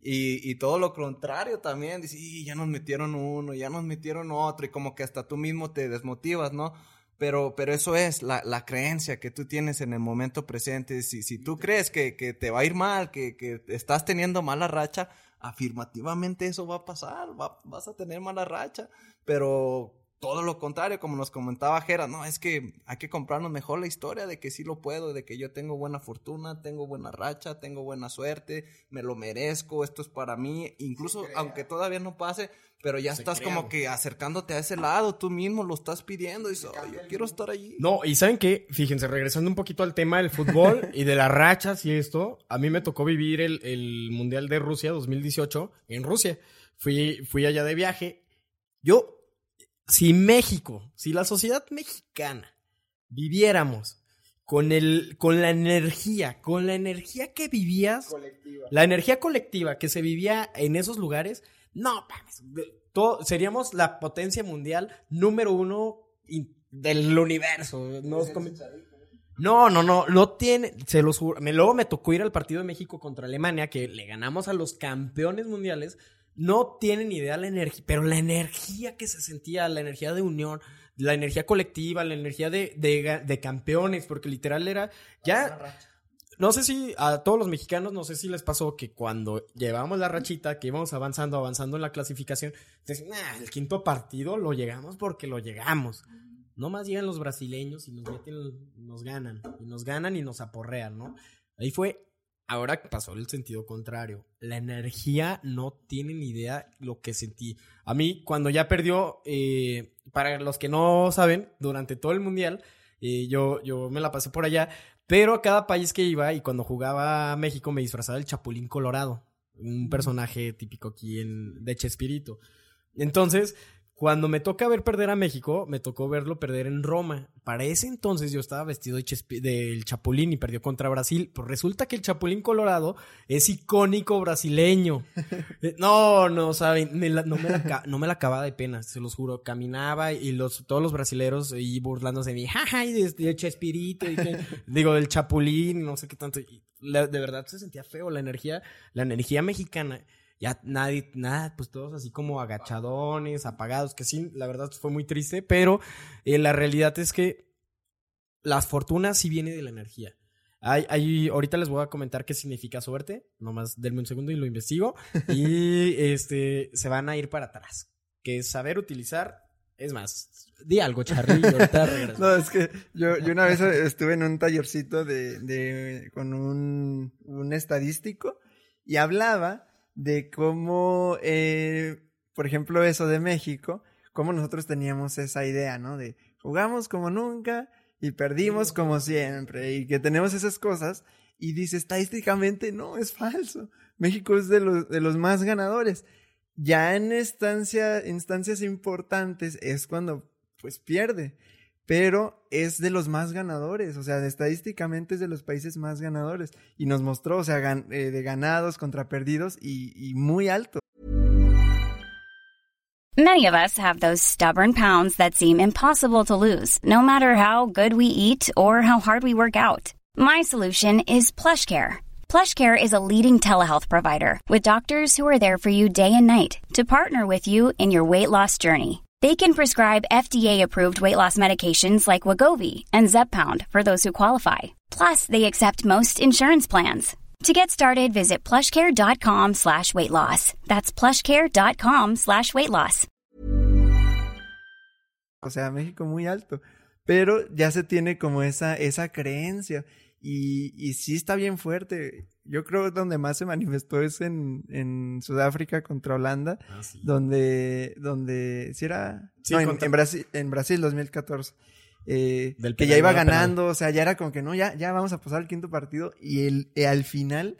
Y, y, todo lo contrario también, dice, ya nos metieron uno, ya nos metieron otro, y como que hasta tú mismo te desmotivas, ¿no? Pero, pero eso es la, la, creencia que tú tienes en el momento presente. Si, si tú crees que, que te va a ir mal, que, que, estás teniendo mala racha, afirmativamente eso va a pasar, va, vas a tener mala racha. Pero todo lo contrario, como nos comentaba Jera, no, es que hay que comprarnos mejor la historia de que sí lo puedo, de que yo tengo buena fortuna, tengo buena racha, tengo buena suerte, me lo merezco, esto es para mí, incluso aunque todavía no pase, pero ya estás como que acercándote a ese lado, tú mismo lo estás pidiendo y dices, "Ay, yo quiero estar allí.
No, y ¿saben qué? Fíjense, regresando un poquito al tema del fútbol y de las rachas y esto, a mí me tocó vivir el, el Mundial de Rusia 2018 en Rusia. Fui, fui allá de viaje. Yo, si México, si la sociedad mexicana viviéramos con, el, con la energía, con la energía que vivías, la energía colectiva que se vivía en esos lugares, no, todo- seríamos la potencia mundial número uno in- del universo. Nos no, no, no, no tiene, se los juro. Me, luego me tocó ir al partido de México contra Alemania, que le ganamos a los campeones mundiales. No tienen idea la energía, pero la energía que se sentía, la energía de unión, la energía colectiva, la energía de, de, de campeones, porque literal era ya. No sé si a todos los mexicanos, no sé si les pasó que cuando llevábamos la rachita, que íbamos avanzando, avanzando en la clasificación, decían, nah, el quinto partido lo llegamos porque lo llegamos. No más llegan los brasileños y nos meten, nos ganan, y nos ganan y nos aporrean, ¿no? Ahí fue, ahora pasó el sentido contrario. La energía no tienen idea lo que sentí. A mí, cuando ya perdió, eh, para los que no saben, durante todo el mundial, eh, yo, yo me la pasé por allá, pero a cada país que iba y cuando jugaba a México me disfrazaba del Chapulín Colorado, un personaje típico aquí en, de Chespirito. Entonces, cuando me toca ver perder a México, me tocó verlo perder en Roma. Para ese entonces yo estaba vestido de del Chapulín y perdió contra Brasil. Pues resulta que el Chapulín Colorado es icónico brasileño. No, no, saben, me la- no, me la, ca- no me la acababa de pena, se los juro. Caminaba y los, todos los brasileros ahí burlándose de mí, jaja, y de, de Chespirito, y que- digo, del Chapulín, y no sé qué tanto. Y la- de verdad se sentía feo la energía, la energía mexicana. Ya nadie, nada, pues todos así como agachadones, apagados, que sí, la verdad fue muy triste, pero eh, la realidad es que las fortunas sí viene de la energía. Hay, hay, ahorita les voy a comentar qué significa suerte. Nomás denme un segundo y lo investigo. Y este se van a ir para atrás. Que es saber utilizar. Es más, di algo, Charlie. ahorita regreso.
No, es que yo, yo una vez estuve en un tallercito de, de con un, un estadístico y hablaba de cómo, eh, por ejemplo, eso de México, cómo nosotros teníamos esa idea, ¿no? De jugamos como nunca y perdimos como siempre y que tenemos esas cosas y dice estadísticamente no, es falso. México es de los, de los más ganadores. Ya en estancia, instancias importantes es cuando pues pierde, pero es de los más ganadores, o sea, estadísticamente es de los países más ganadores y nos mostró, o sea, gan- eh, de ganados contra perdidos y, y muy alto.
Many of us have those stubborn pounds that seem impossible to lose, no matter how good we eat or how hard we work out. My solution is PlushCare. PlushCare is a leading telehealth provider with doctors who are there for you day and night to partner with you in your weight loss journey. They can prescribe FDA-approved weight loss medications like Wagovi and Zepbound for those who qualify. Plus, they accept most insurance plans. To get started, visit plushcare.com slash weight loss. That's plushcare.com slash weight loss.
O sea, México muy alto. Pero ya se tiene como esa, esa creencia. Y, y sí está bien fuerte. Yo creo que donde más se manifestó es en, en Sudáfrica contra Holanda.
Ah, sí.
Donde, donde, si era,
Sí,
no, en, Brasil, en Brasil 2014. Eh,
Del
que ya iba
penal.
ganando, o sea, ya era como que no, ya, ya vamos a pasar al quinto partido. Y el, eh, al final,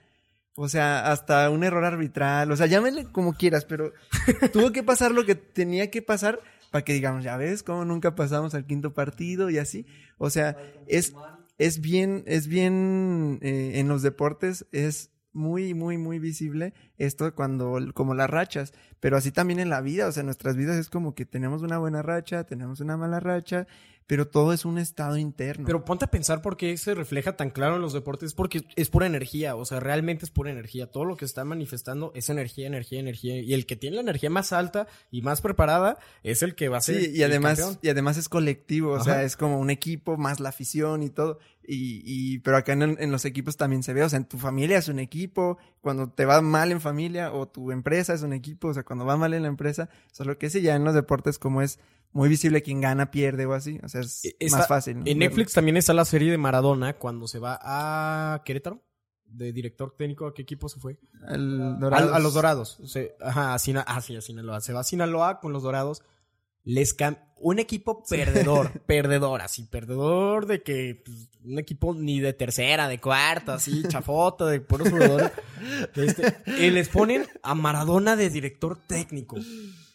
o sea, hasta un error arbitral, o sea, llámenle como quieras, pero tuvo que pasar lo que tenía que pasar para que digamos, ya ves cómo nunca pasamos al quinto partido y así. O sea, es, es bien, es bien, eh, en los deportes es muy, muy, muy visible esto cuando, como las rachas, pero así también en la vida, o sea, en nuestras vidas es como que tenemos una buena racha, tenemos una mala racha, pero todo es un estado interno.
Pero ponte a pensar por qué se refleja tan claro en los deportes, porque es pura energía, o sea, realmente es pura energía. Todo lo que está manifestando es energía, energía, energía. Y el que tiene la energía más alta y más preparada es el que va a ser.
Sí, y
el
además,
campeón.
y además es colectivo, o
Ajá.
sea, es como un equipo más la afición y todo. Y, y pero acá en, en los equipos también se ve, o sea, en tu familia es un equipo, cuando te va mal en familia, o tu empresa es un equipo, o sea, cuando va mal en la empresa, solo que sí, ya en los deportes como es muy visible quién gana, pierde o así. O sea, es
E-
más fácil. ¿no?
En. Netflix también está la serie de Maradona cuando se va a Querétaro. De director técnico, ¿a qué equipo se fue?
El
A,
Dorados.
a los Dorados. Se- ajá, a, Sina- ah, sí, a Sinaloa. Se va a Sinaloa con los Dorados. Les un equipo perdedor, perdedor, así, perdedor de que pues, un equipo ni de tercera, de cuarta, así, chafota, de puros jugadores. Este, y les ponen a Maradona de director técnico.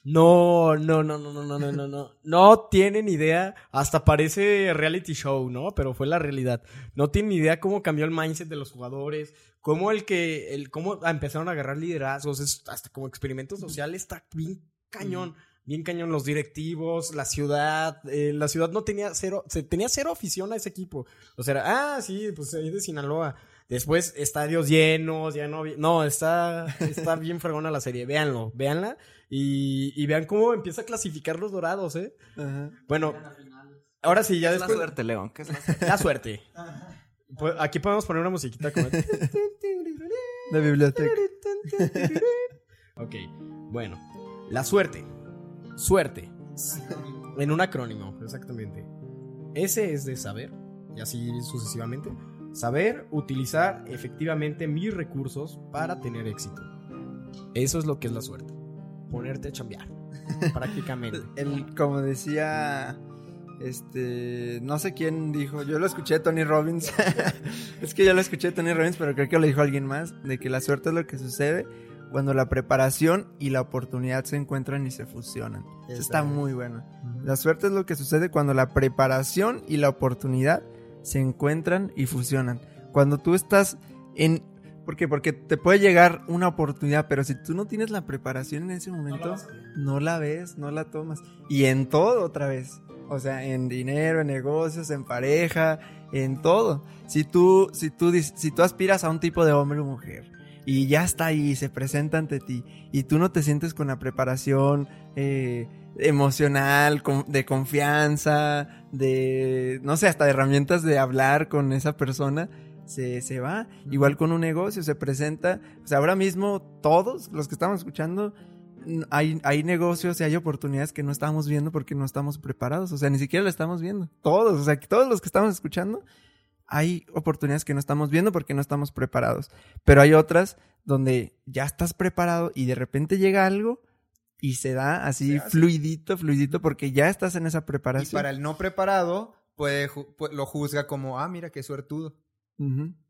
No, no, no, no, no, no, no, no, no. No tienen idea. Hasta parece reality show, ¿no? Pero fue la realidad. No tienen idea cómo cambió el mindset de los jugadores. Cómo el que, el, cómo empezaron a agarrar liderazgos. Es hasta como experimento social está bien cañón. Bien cañón los directivos, la ciudad. eh, la ciudad no tenía cero, se, tenía cero afición a ese equipo. O sea, era, ah, sí, pues ahí de Sinaloa. Después, estadios llenos, ya no, no, está, está bien fregona la serie. Véanlo, véanla. Y, y vean cómo empieza a clasificar los dorados, ¿eh?
Ajá.
Bueno, ahora sí, ya
¿Qué es la
después.
suerte, León? ¿Qué es la suerte?
La suerte. Pues, Aquí podemos poner una musiquita como.
De biblioteca.
ok, bueno. La suerte. Suerte. En un acrónimo, exactamente. Ese es de saber, y así sucesivamente. Saber utilizar efectivamente mis recursos para tener éxito. Eso es lo que es la suerte. Ponerte a chambear. Prácticamente.
El, como decía, este, no sé quién dijo, yo lo escuché de Tony Robbins. es que yo lo escuché de Tony Robbins, pero creo que lo dijo alguien más, de que la suerte es lo que sucede cuando la preparación y la oportunidad se encuentran y se fusionan. Eso está muy bueno. La suerte es lo que sucede cuando la preparación y la oportunidad se encuentran y fusionan. Cuando tú estás en... ¿Por qué? Porque te puede llegar una oportunidad, pero si tú no tienes la preparación en ese momento, no la ves, no la tomas. Y en todo otra vez. O sea, en dinero, en negocios, en pareja, en todo. Si tú, si tú, si tú aspiras a un tipo de hombre o mujer y ya está ahí, se presenta ante ti y tú no te sientes con la preparación eh, emocional, de confianza, de, no sé, hasta de herramientas de hablar con esa persona, se, se va. Igual con un negocio, se presenta. O sea, ahora mismo todos los que estamos escuchando, hay, hay negocios y hay oportunidades que no estamos viendo porque no estamos preparados. O sea, ni siquiera lo estamos viendo. Todos, o sea, todos los que estamos escuchando, hay oportunidades que no estamos viendo porque no estamos preparados. Pero hay otras donde ya estás preparado y de repente llega algo y se da así fluidito, fluidito, porque ya estás en esa
Y
preparación.
para el no preparado, puede, lo juzga como, ah, mira qué suertudo.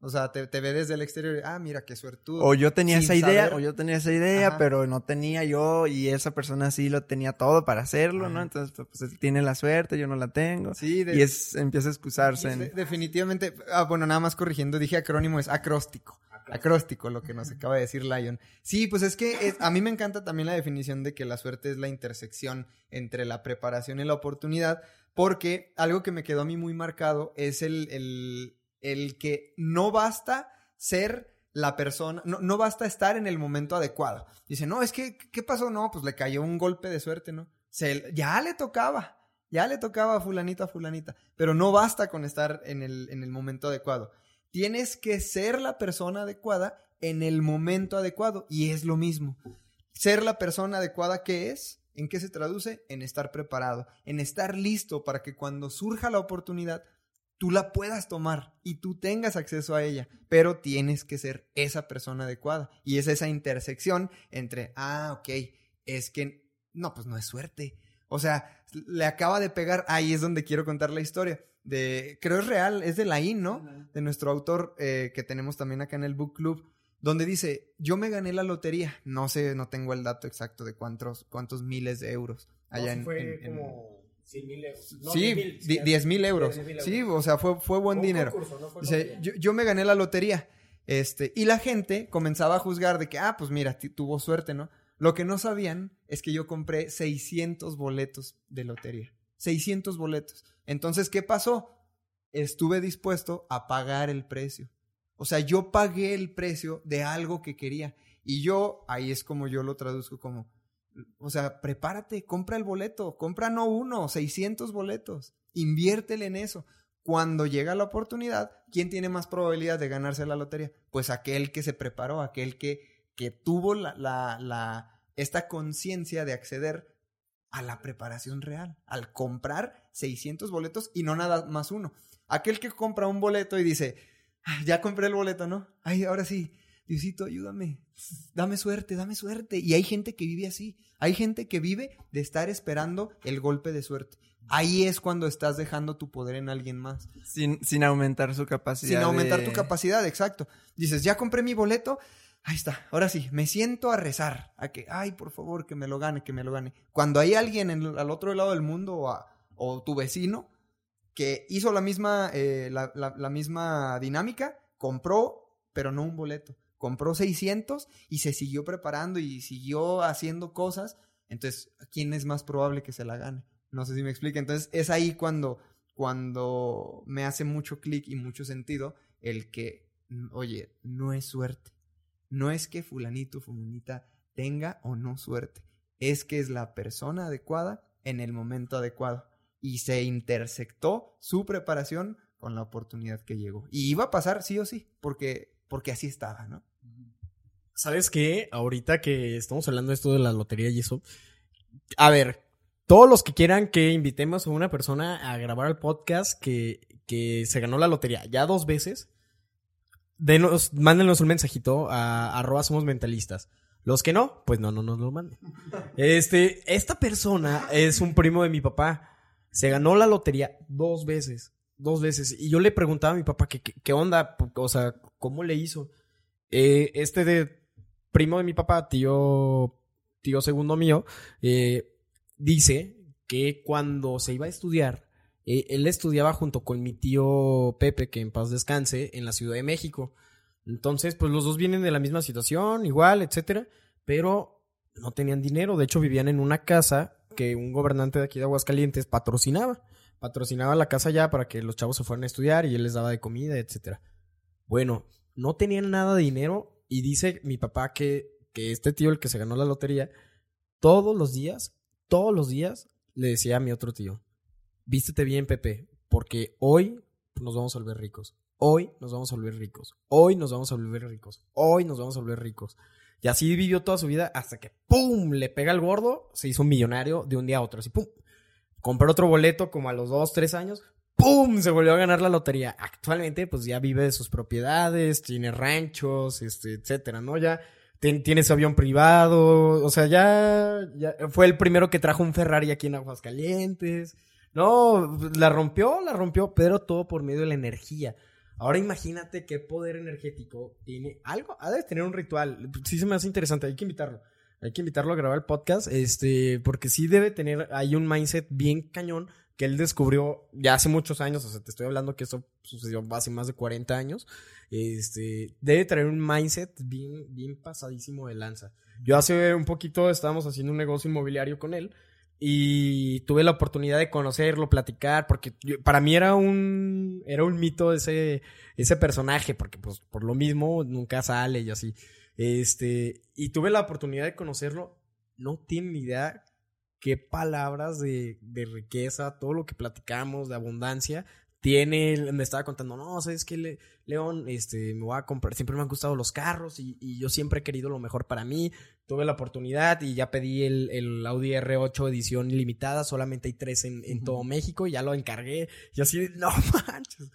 O sea, te, te ve desde el exterior y, ah, mira qué suertudo.
O yo tenía esa idea,
saber.
o yo tenía esa idea,
Ajá.
pero no tenía yo, y esa persona sí lo tenía todo para hacerlo, ¿no? Entonces, pues él tiene la suerte, yo no la tengo.
Sí, de-
y es, empieza a excusarse. en-
de- definitivamente. Ah, bueno, nada más corrigiendo, dije acrónimo, es acróstico. Acróstico, lo que nos acaba de decir Lion. Sí, pues es que es- a mí me encanta también la definición de que la suerte es la intersección entre la preparación y la oportunidad, porque algo que me quedó a mí muy marcado es el, el, el que no basta ser la persona, no, no basta estar en el momento adecuado. Dice, no, es que, ¿qué pasó? No, pues le cayó un golpe de suerte, ¿no? Se, ya le tocaba, ya le tocaba a fulanito, a fulanita, pero no basta con estar en el, en el momento adecuado. Tienes que ser la persona adecuada en el momento adecuado y es lo mismo. Ser la persona adecuada, ¿qué es? ¿En qué se traduce? En estar preparado, en estar listo para que cuando surja la oportunidad, tú la puedas tomar y tú tengas acceso a ella, pero tienes que ser esa persona adecuada. Y es esa intersección entre, ah, ok, es que, no, pues no es suerte. O sea, le acaba de pegar, ahí es donde quiero contar la historia. De, creo es real, es de Laín, ¿no? De nuestro autor eh, que tenemos también acá en el Book Club, donde dice, yo me gané la lotería, no sé, no tengo el dato exacto de cuántos, cuántos miles de euros allá en,
fue
en- en-
como 100 mil euros. No,
sí,
10,000,
di- 10 mil euros.
10,000 euros.
Sí, o sea, fue, fue buen
un
dinero.
concurso, no fue
Dice,
lotería.
yo, yo me gané la lotería. Este, y la gente comenzaba a juzgar de que, ah, pues mira, tuvo suerte, ¿no? Lo que no sabían es que yo compré 600 boletos de lotería. 600 boletos. Entonces, ¿qué pasó? Estuve dispuesto a pagar el precio. O sea, yo pagué el precio de algo que quería. Y yo, ahí es como yo lo traduzco como, o sea, prepárate, compra el boleto, compra no uno, 600 boletos, inviértele en eso. Cuando llega la oportunidad, ¿quién tiene más probabilidad de ganarse la lotería? Pues aquel que se preparó, aquel que, que tuvo la, la, la- esta conciencia de acceder a la preparación real, al comprar 600 boletos y no nada más uno. Aquel que compra un boleto y dice, "Ah, ya compré el boleto, ¿no? Ay, ahora sí, Diosito, ayúdame, dame suerte, dame suerte. Y hay gente que vive así, hay gente que vive de estar esperando el golpe de suerte. Ahí es cuando estás dejando tu poder en alguien más.
Sin, sin aumentar su capacidad.
Sin aumentar
de-
tu capacidad, exacto. Dices, ya compré mi boleto, ahí está, ahora sí, me siento a rezar, a que, ay, por favor, que me lo gane, que me lo gane. Cuando hay alguien en- al otro lado del mundo o, a- o tu vecino que hizo la misma, eh, la, la- la misma dinámica, compró, pero no un boleto, compró 600 y se siguió preparando y siguió haciendo cosas, entonces, ¿quién es más probable que se la gane? No sé si me explica. Entonces, es ahí cuando, cuando me hace mucho clic y mucho sentido el que, oye, no es suerte. No es que fulanito, fulanita tenga o no suerte. Es que es la persona adecuada en el momento adecuado. Y se intersectó su preparación con la oportunidad que llegó. Y iba a pasar sí o sí, porque, porque así estaba, ¿no?
¿Sabes qué? Ahorita que estamos hablando de esto de la lotería y eso. A ver, todos los que quieran que invitemos a una persona a grabar el podcast que, que se ganó la lotería ya dos veces, denos, mándenos un mensajito a arroba somos mentalistas. Los que no, pues no, no nos lo manden. Este, esta persona es un primo de mi papá. Se ganó la lotería dos veces. Dos veces. Y yo le preguntaba a mi papá que- qué onda, o sea, cómo le hizo. Eh, este de primo de mi papá, tío, tío segundo mío, eh, dice que cuando se iba a estudiar, eh, él estudiaba junto con mi tío Pepe, que en paz descanse, en la Ciudad de México. Entonces, pues los dos vienen de la misma situación, igual, etcétera, pero no tenían dinero. De hecho, vivían en una casa que un gobernante de aquí de Aguascalientes patrocinaba. Patrocinaba la casa ya para que los chavos se fueran a estudiar y él les daba de comida, etcétera. Bueno, no tenían nada de dinero y dice mi papá que, que este tío, el que se ganó la lotería, todos los días, todos los días, le decía a mi otro tío, vístete bien, Pepe, porque hoy nos vamos a volver ricos. Hoy nos vamos a volver ricos. Hoy nos vamos a volver ricos. Hoy nos vamos a volver ricos. Y así vivió toda su vida hasta que ¡pum! le pega el gordo, se hizo un millonario de un día a otro. Así ¡pum! Compró otro boleto como a los dos, tres años. ¡Pum! Se volvió a ganar la lotería. Actualmente, pues ya vive de sus propiedades, tiene ranchos, este, etcétera, ¿no? Ya tiene su avión privado. O sea, ya, ya fue el primero que trajo un Ferrari aquí en Aguascalientes. No, la rompió, la rompió, pero todo por medio de la energía. Ahora imagínate qué poder energético tiene algo. Ha de tener un ritual. Sí se me hace interesante. Hay que invitarlo. Hay que invitarlo a grabar el podcast. Este, porque sí debe tener ahí un mindset bien cañón que él descubrió ya hace muchos años. O sea, te estoy hablando que eso sucedió hace más de 40 años. Este, debe tener un mindset bien, bien pasadísimo de lanza. Yo hace un poquito estábamos haciendo un negocio inmobiliario con él y tuve la oportunidad de conocerlo, platicar, porque para mí era un era un mito ese ese personaje, porque pues por lo mismo nunca sale y así. Este, y tuve la oportunidad de conocerlo, no tienen ni idea qué palabras de, de riqueza, todo lo que platicamos, de abundancia, tiene, me estaba contando, no, sabes que Le- León, este, me voy a comprar, siempre me han gustado los carros y, y yo siempre he querido lo mejor para mí, tuve la oportunidad y ya pedí el, el Audi R8 edición limitada, solamente hay tres en, en todo México, y ya lo encargué, y así, no manches.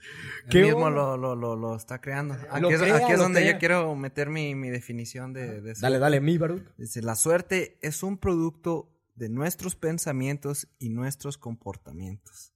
Él mismo
bueno.
lo, lo, lo, lo está creando. Aquí
Lo
es,
crea,
aquí es
lo
donde
crea.
yo quiero meter mi, mi definición de, de
Dale, dale, mi Baruch.
Dice, la suerte es un producto de nuestros pensamientos y nuestros comportamientos.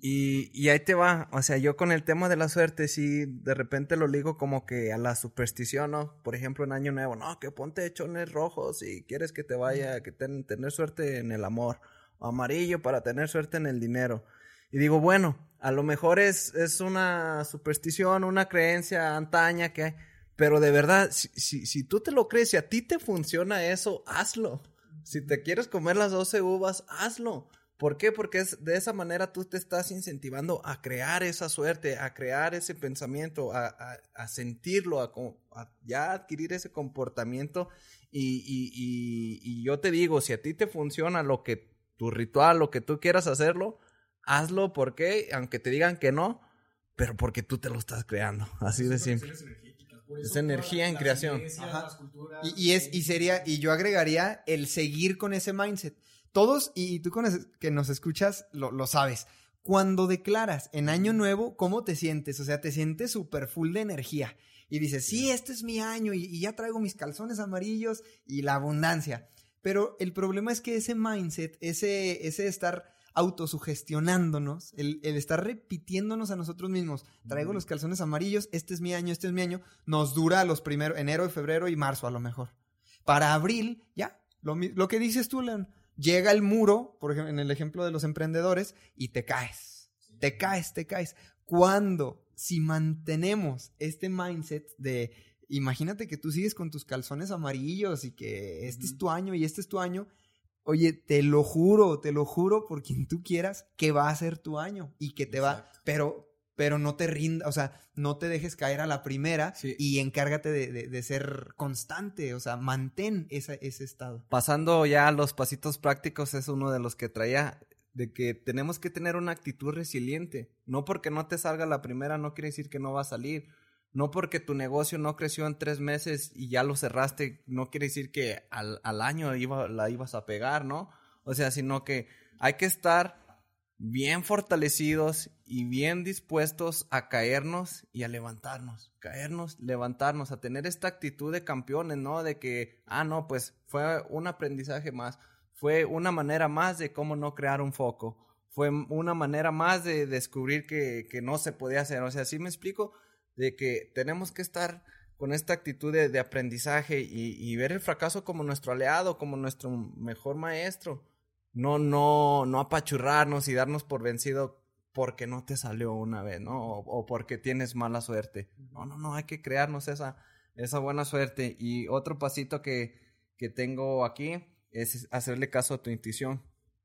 Y, y ahí te va, o sea, yo con el tema de la suerte, sí, de repente lo ligo como que a la superstición, ¿no? Por ejemplo, en Año Nuevo, no, que ponte chones rojos si quieres que te vaya, que ten- tener suerte en el amor, o amarillo para tener suerte en el dinero. Y digo, bueno, a lo mejor es, es una superstición, una creencia antaña que hay, pero de verdad, si, si, si tú te lo crees, si a ti te funciona eso, hazlo. Si te quieres comer las 12 uvas, hazlo. ¿Por qué? Porque es, de esa manera tú te estás incentivando a crear esa suerte, a crear ese pensamiento, a, a- a sentirlo, a, ya adquirir ese comportamiento. Y, y- y- y yo te digo, si a ti te funciona lo que tu ritual, lo que tú quieras hacerlo, hazlo. ¿Por qué? Aunque te digan que no, pero porque tú te lo estás creando. Así de simple. Es energía en creación.
Ajá. Y, y es, y sería, y yo agregaría el seguir con ese mindset. Todos, y tú con es- que nos escuchas, lo, lo sabes. Cuando declaras en año nuevo, ¿cómo te sientes? O sea, te sientes súper full de energía. Y dices, sí, este es mi año y, y ya traigo mis calzones amarillos y la abundancia. Pero el problema es que ese mindset, ese, ese estar autosugestionándonos, el, el estar repitiéndonos a nosotros mismos, traigo los calzones amarillos, este es mi año, este es mi año, nos dura los primeros, enero, febrero y marzo a lo mejor. Para abril, ya, lo, que dices tú, León, llega el muro, por ejemplo, en el ejemplo de los emprendedores, y te caes, te caes, te caes. Cuando, si mantenemos este mindset de, imagínate que tú sigues con tus calzones amarillos y que este es tu año y este es tu año, Oye, te lo juro, te lo juro por quien tú quieras que va a ser tu año y que te va, pero, pero no te rinda, o sea, no te dejes caer a la primera
Sí.
y encárgate de, de- de ser constante, o sea, mantén esa- ese estado.
Pasando ya a los pasitos prácticos, es uno de los que traía, de que tenemos que tener una actitud resiliente. No porque no te salga la primera, no quiere decir que no va a salir. No porque tu negocio no creció en tres meses y ya lo cerraste, no quiere decir que al, al año iba, la ibas a pegar, ¿no? O sea, sino que hay que estar bien fortalecidos y bien dispuestos a caernos y a levantarnos, caernos, levantarnos, a tener esta actitud de campeones, ¿no? De que, ah, no, pues fue un aprendizaje más, fue una manera más de cómo no crear un foco, fue una manera más de descubrir que, que no se podía hacer, o sea, sí me explico, de que tenemos que estar con esta actitud de, de aprendizaje y, y ver el fracaso como nuestro aliado, como nuestro mejor maestro no, no, no apachurrarnos y darnos por vencido porque no te salió una vez, ¿no? O, porque tienes mala suerte. No, no, no, hay que crearnos esa, esa buena suerte. Y otro pasito que, que tengo aquí es hacerle caso a tu intuición.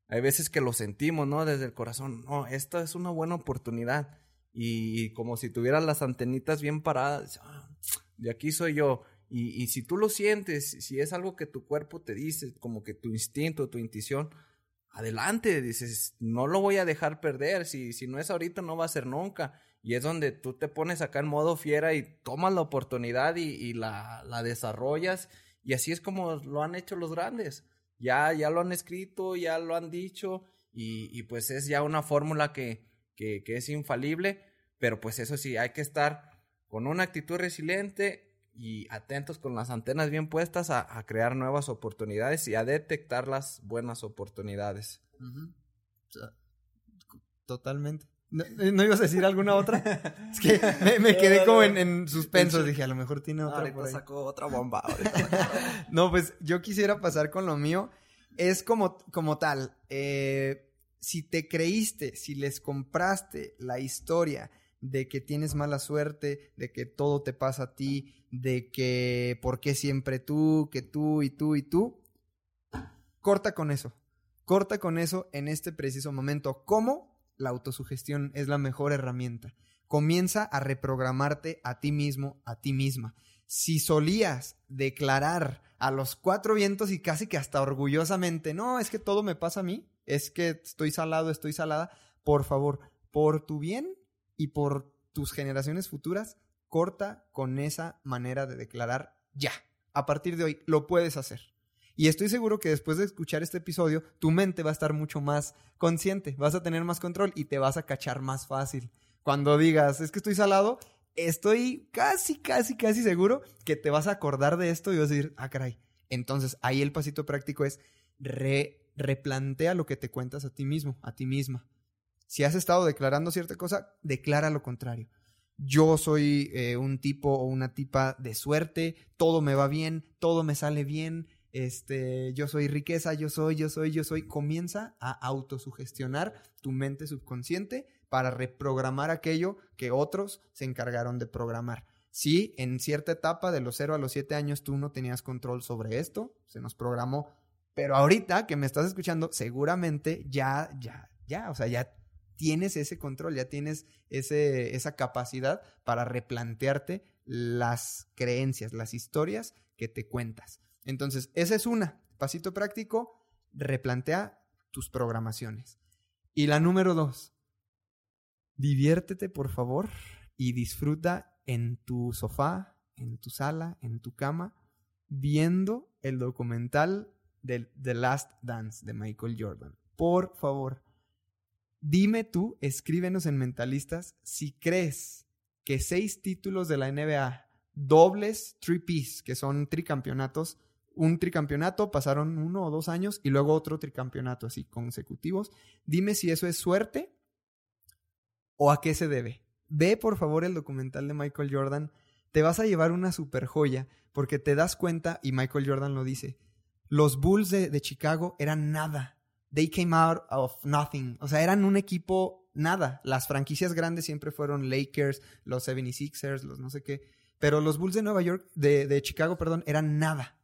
Hay veces que lo sentimos, ¿no? Desde el corazón. No, esta es una buena oportunidad. Y, como si tuvieras las antenitas bien paradas. "Ah, de aquí soy yo. Y, y si tú lo sientes, si es algo que tu cuerpo te dice, como que tu instinto, tu intuición, adelante, dices, no lo voy a dejar perder, si, si no es ahorita no va a ser nunca. Y es donde tú te pones acá en modo fiera y tomas la oportunidad y, y la, la desarrollas. Y así es como lo han hecho los grandes. Ya, ya lo han escrito, ya lo han dicho y, y pues es ya una fórmula que, que, que es infalible. Pero pues eso sí, hay que estar con una actitud resiliente y atentos con las antenas bien puestas a, a crear nuevas oportunidades y a detectar las buenas oportunidades.
O sea, totalmente. ¿No, ¿no ibas a decir alguna otra? Es que me, me quedé como en, en suspenso. Dije, a lo mejor tiene otra por ahí.
sacó otra bomba.
No, pues yo quisiera pasar con lo mío. Es como, como tal. eh, si te creíste, si les compraste la historia de que tienes mala suerte, de que todo te pasa a ti, de que por qué siempre tú, que tú y tú y tú, corta con eso. Corta con eso en este preciso momento. ¿Cómo? La autosugestión es la mejor herramienta. Comienza a reprogramarte a ti mismo, a ti misma. Si solías declarar a los cuatro vientos y casi que hasta orgullosamente, no, es que todo me pasa a mí, es que estoy salado, estoy salada, por favor, por tu bien y por tus generaciones futuras, corta con esa manera de declarar ya. A partir de hoy lo puedes hacer. Y estoy seguro que después de escuchar este episodio, tu mente va a estar mucho más consciente, vas a tener más control y te vas a cachar más fácil. Cuando digas, es que estoy salado, estoy casi, casi, casi seguro que te vas a acordar de esto y vas a decir, ah, caray. Entonces, ahí el pasito práctico es re- replantea lo que te cuentas a ti mismo, a ti misma. Si has estado declarando cierta cosa, declara lo contrario. Yo soy eh, un tipo o una tipa de suerte, todo me va bien, todo me sale bien, este, yo soy riqueza, yo soy, yo soy, yo soy. Comienza a autosugestionar tu mente subconsciente para reprogramar aquello que otros se encargaron de programar. Si en cierta etapa de los 0 a los 7 años tú no tenías control sobre esto, se nos programó, pero ahorita que me estás escuchando, seguramente ya, ya, ya, o sea, ya tienes ese control, ya tienes ese, esa capacidad para replantearte las creencias, las historias que te cuentas. Entonces, esa es una. Pasito práctico, replantea tus programaciones. Y la número dos, diviértete por favor y disfruta en tu sofá, en tu sala, en tu cama, viendo el documental de The Last Dance de Michael Jordan. Por favor, dime tú, escríbenos en Mentalistas, si crees que seis títulos de la NBA, dobles three-piece, que son tricampeonatos, un tricampeonato, pasaron uno o dos años y luego otro tricampeonato así consecutivos. Dime si eso es suerte o a qué se debe. Ve por favor el documental de Michael Jordan. Te vas a llevar una super joya porque te das cuenta, y Michael Jordan lo dice, los Bulls de, Chicago eran nada. They came out of nothing. O sea, eran un equipo nada. Las franquicias grandes siempre fueron Lakers, los 76ers, los no sé qué. Pero los Bulls de Nueva York, de, de Chicago, perdón, eran nada.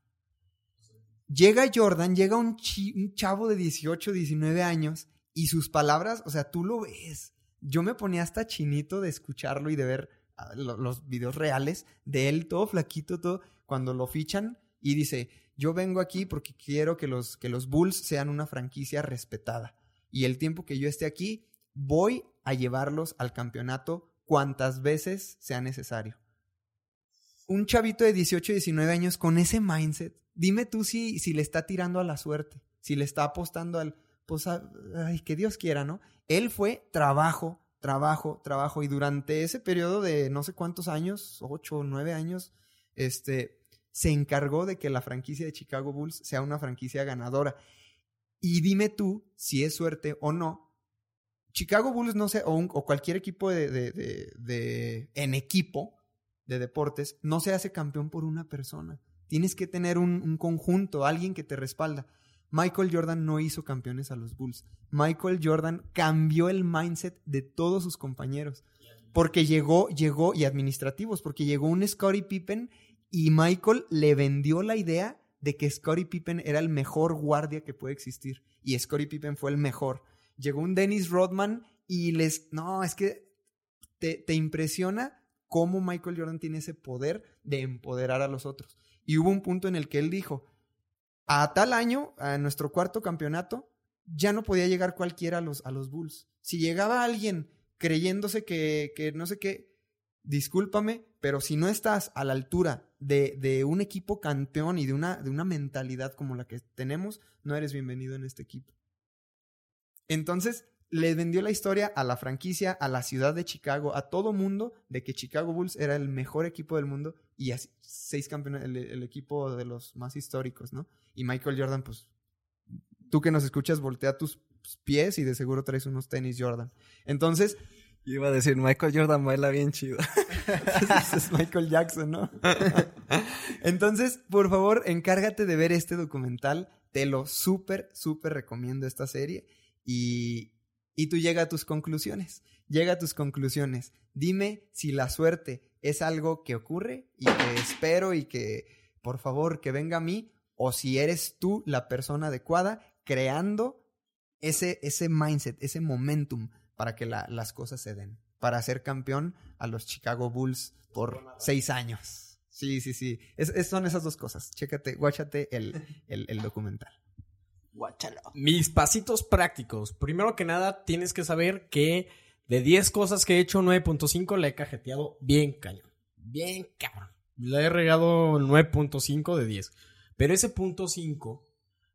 Llega Jordan, llega un, un chavo de 18, 19 años y sus palabras, o sea, tú lo ves. Yo me ponía hasta chinito de escucharlo y de ver ah, lo- los videos reales de él, todo flaquito, todo, cuando lo fichan y dice, yo vengo aquí porque quiero que los, que los Bulls sean una franquicia respetada. Y el tiempo que yo esté aquí, voy a llevarlos al campeonato cuantas veces sea necesario. Un chavito de 18, 19 años con ese mindset, dime tú si, si le está tirando a la suerte, si le está apostando al, pues, ay, que Dios quiera, ¿no? Él fue trabajo, trabajo, trabajo, y durante ese periodo de no sé cuántos años, 8 o 9 años, este, se encargó de que la franquicia de Chicago Bulls sea una franquicia ganadora. Y dime tú si es suerte o no. Chicago Bulls, no sé, o, o cualquier equipo de, de- de- de- en equipo de deportes, no se hace campeón por una persona. Tienes que tener un, un conjunto, alguien que te respalda. Michael Jordan no hizo campeones a los Bulls. Michael Jordan cambió el mindset de todos sus compañeros. Porque llegó, llegó, y administrativos, porque llegó un Scottie Pippen y Michael le vendió la idea de que Scottie Pippen era el mejor guardia que puede existir. Y Scottie Pippen fue el mejor. Llegó un Dennis Rodman y les... No, es que te, te impresiona cómo Michael Jordan tiene ese poder de empoderar a los otros. Y hubo un punto en el que él dijo, a tal año, a nuestro cuarto campeonato, ya no podía llegar cualquiera a los, a los Bulls. Si llegaba alguien creyéndose que, que no sé qué, discúlpame, pero si no estás a la altura de, de un equipo campeón y de una, de una mentalidad como la que tenemos, no eres bienvenido en este equipo. Entonces, le vendió la historia a la franquicia, a la ciudad de Chicago, a todo mundo, de que Chicago Bulls era el mejor equipo del mundo y así, seis campeones, el, el equipo de los más históricos, ¿no? Y Michael Jordan, pues, tú que nos escuchas, voltea tus pies y de seguro traes unos tenis Jordan. Entonces,
Iba a decir, Michael Jordan baila bien chido.
ese es Michael Jackson, ¿no? Entonces, por favor, encárgate de ver este documental. Te lo súper, súper recomiendo esta serie. Y, y tú llega a tus conclusiones. Llega a tus conclusiones. Dime si la suerte es algo que ocurre y que espero y que, por favor, que venga a mí. O si eres tú la persona adecuada creando ese, ese mindset, ese momentum para que la- las cosas se den. Para ser campeón a los Chicago Bulls por seis años. Sí, sí, sí. Es- es- son esas dos cosas. Chécate, guáchate el, el, el documental.
Mis pasitos prácticos. Primero que nada, tienes que saber que de 10 cosas que he hecho, 9.5 la he cajeteado bien cañón. Bien cabrón. La he regado 9.5 de 10. Pero ese punto 5,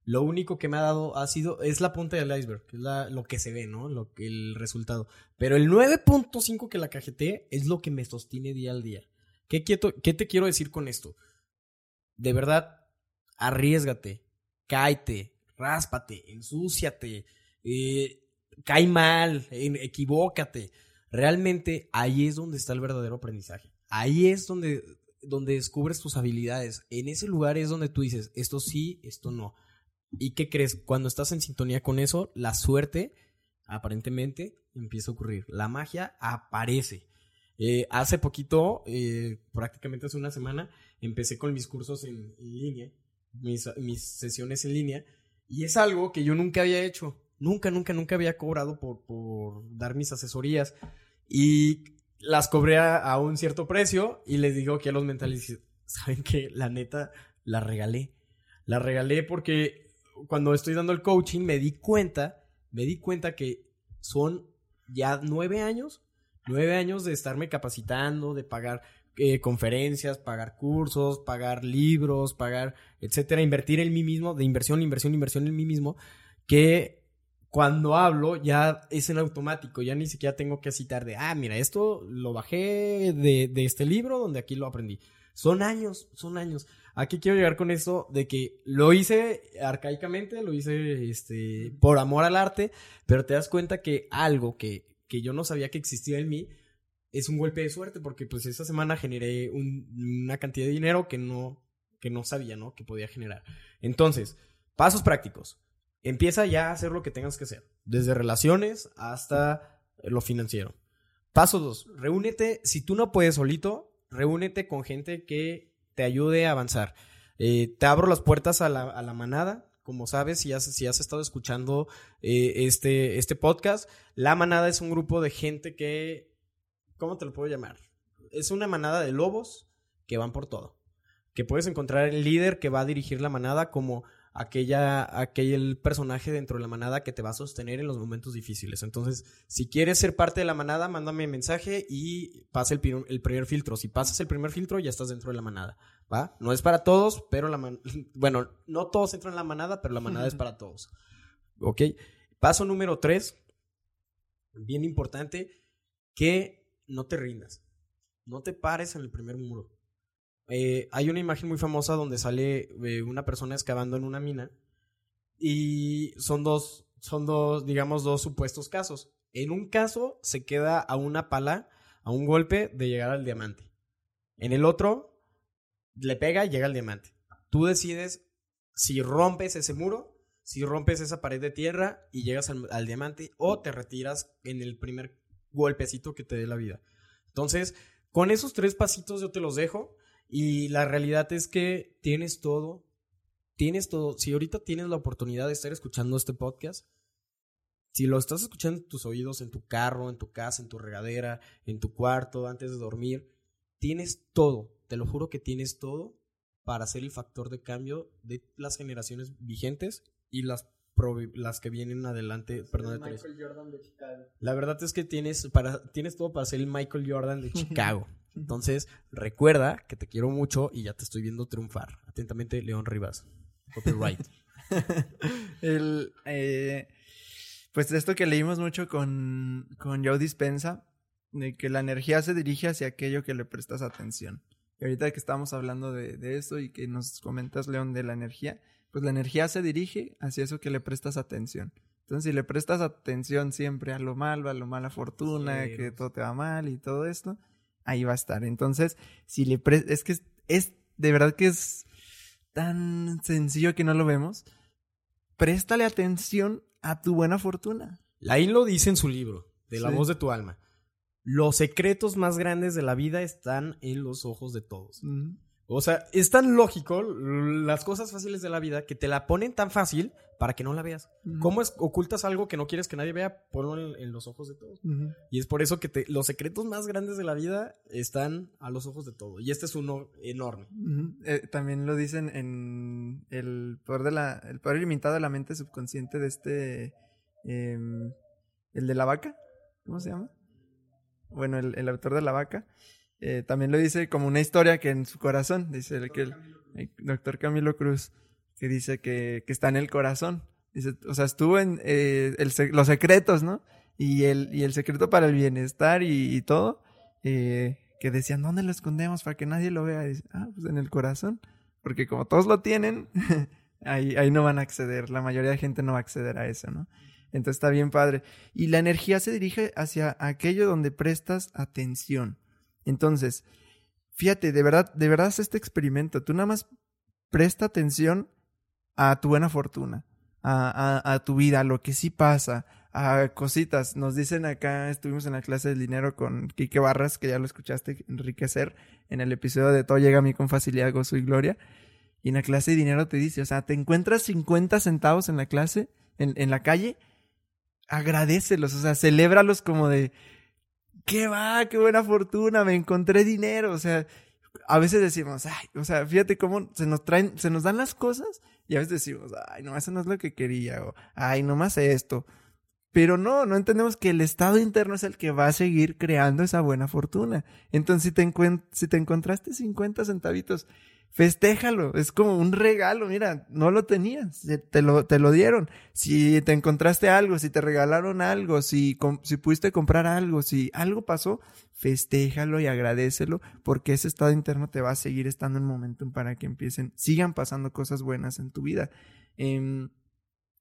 lo único que me ha dado ha sido, es la punta del iceberg, es lo que se ve, ¿no? El resultado. Pero el 9.5 que la cajeteé es lo que me sostiene día al día. ¿Qué, quieto- ¿Qué te quiero decir con esto? De verdad, arriesgate, cáete, ráspate, ensúciate, eh, cae mal, equivócate. Realmente ahí es donde está el verdadero aprendizaje. Ahí es donde, donde descubres tus habilidades. En ese lugar es donde tú dices, esto sí, esto no. ¿Y qué crees? Cuando estás en sintonía con eso, la suerte aparentemente empieza a ocurrir. La magia aparece. Eh, hace poquito, eh, prácticamente hace una semana, empecé con mis cursos en, línea, mis, mis sesiones en línea, y es algo que yo nunca había hecho. Nunca, nunca, nunca había cobrado por, por dar mis asesorías. Y las cobré a, a un cierto precio y les digo que a los mentalistas, ¿saben qué? La neta, la regalé. La regalé porque cuando estoy dando el coaching me di cuenta, me di cuenta que son ya nueve años, nueve años de estarme capacitando, de pagar eh, conferencias, pagar cursos, pagar libros, pagar, etcétera, invertir en mí mismo, de inversión, inversión, inversión en mí mismo, que cuando hablo ya es en automático, ya ni siquiera tengo que citar de, ah, mira, esto lo bajé de, de este libro donde aquí lo aprendí. Son años, son años. Aquí quiero llegar con esto de que lo hice arcaicamente, lo hice este, por amor al arte, pero te das cuenta que algo que, que yo no sabía que existía en mí es un golpe de suerte, porque pues esa semana generé un- una cantidad de dinero que no, que no sabía, ¿no? Que podía generar. Entonces, pasos prácticos. Empieza ya a hacer lo que tengas que hacer, desde relaciones hasta lo financiero. Paso dos, reúnete, si tú no puedes solito, reúnete con gente que te ayude a avanzar. Eh, te abro las puertas a la, a la manada. Como sabes, si has, si has estado escuchando eh, este, este podcast, la manada es un grupo de gente que, ¿cómo te lo puedo llamar? Es una manada de lobos que van por todo. Que puedes encontrar el líder que va a dirigir la manada como aquella, aquel personaje dentro de la manada que te va a sostener en los momentos difíciles. Entonces, si quieres ser parte de la manada, mándame mensaje y pasa el, primer filtro. Si pasas el primer filtro, ya estás dentro de la manada. ¿Va? No es para todos, pero la man- bueno, no todos entran en la manada, pero la manada es para todos. ¿Ok? Paso número tres, bien importante, que no te rindas. No te pares en el primer muro. Eh, hay una imagen muy famosa donde sale eh, una persona excavando en una mina y son dos, son dos, digamos, dos supuestos casos. En un caso se queda a una pala, a un golpe de llegar al diamante. En el otro le pega y llega al diamante. Tú decides si rompes ese muro, si rompes esa pared de tierra y llegas al, al diamante o te retiras en el primer golpecito que te dé la vida. Entonces, con esos tres pasitos yo te los dejo y la realidad es que tienes todo, tienes todo. Si ahorita tienes la oportunidad de estar escuchando este podcast, si lo estás escuchando en tus oídos, en tu carro, en tu casa, en tu regadera, en tu cuarto, antes de dormir, tienes todo, te lo juro que tienes todo para ser el factor de cambio de las generaciones vigentes y las, las que vienen adelante. Perdón, Teresa.
Jordan de Chicago.
La verdad es que tienes, para, tienes todo para ser el Michael Jordan de Chicago. Entonces, recuerda que te quiero mucho y ya te estoy viendo triunfar. Atentamente, León Rivas. Copyright.
El, eh, pues esto que leímos mucho con, con Joe Dispensa, de que la energía se dirige hacia aquello que le prestas atención. Y ahorita que estamos hablando de, de eso y que nos comentas, León, de la energía, pues la energía se dirige hacia eso que le prestas atención. Entonces, si le prestas atención siempre a lo malo, a lo mala fortuna,
Sí,
que todo te va mal y todo esto, ahí va a estar. Entonces, si le prestas, es que es, es de verdad que es tan sencillo que no lo vemos. Préstale atención a tu buena fortuna.
Laín lo dice en su libro, de la
Sí.
voz de tu alma. Los secretos más grandes de la vida están en los ojos de todos. O sea, es tan lógico las cosas fáciles de la vida que te la ponen tan fácil para que no la veas. ¿Cómo es, ocultas algo que no quieres que nadie vea? Ponlo en, en los ojos de todos. Y es por eso que te- los secretos más grandes de la vida están a los ojos de todos. Y este es uno enorme.
Eh, también lo dicen en el poder de la el poder ilimitado de la mente subconsciente de este em, el de la vaca cómo se llama bueno el, el autor de la vaca eh, también lo dice como una historia que en su corazón dice el que el, doctor Camilo Cruz que dice que, que está en el corazón dice o sea estuvo en eh, el los secretos no y el y el secreto para el bienestar y, todo eh, que decían, ¿dónde lo escondemos para que nadie lo vea? Dice, ah, pues en el corazón. Porque como todos lo tienen, ahí, ahí no van a acceder. La mayoría de gente no va a acceder a eso, ¿no? Entonces está bien padre. Y la energía se dirige hacia aquello donde prestas atención. Entonces, fíjate, de verdad, de verdad este experimento. Tú nada más presta atención a tu buena fortuna, a, a, a tu vida, a lo que sí pasa, a cositas. Nos dicen acá, estuvimos en la clase del dinero con Quique Barras, que ya lo escuchaste enriquecer en el episodio de Todo llega a mí con facilidad, gozo y gloria. Y en la clase de dinero te dice, o sea, te encuentras 50 centavos en la clase, en, en la calle, agradecelos, o sea, celébralos como de, qué va, qué buena fortuna, me encontré dinero, o sea, a veces decimos, ay, o sea, fíjate cómo se nos traen, se nos dan las cosas y a veces decimos, ay, no, eso no es lo que quería, o ay, nomás esto. Pero no, no entendemos que el estado interno es el que va a seguir creando esa buena fortuna. Entonces, si te, si te encontraste 50 centavitos, festéjalo. Es como un regalo. Mira, no lo tenías, te lo, te lo dieron. Si te encontraste algo, si te regalaron algo, si, si pudiste comprar algo, si algo pasó, festéjalo y agradecelo porque ese estado interno te va a seguir estando en momentum para que empiecen, sigan pasando cosas buenas en tu vida. Em,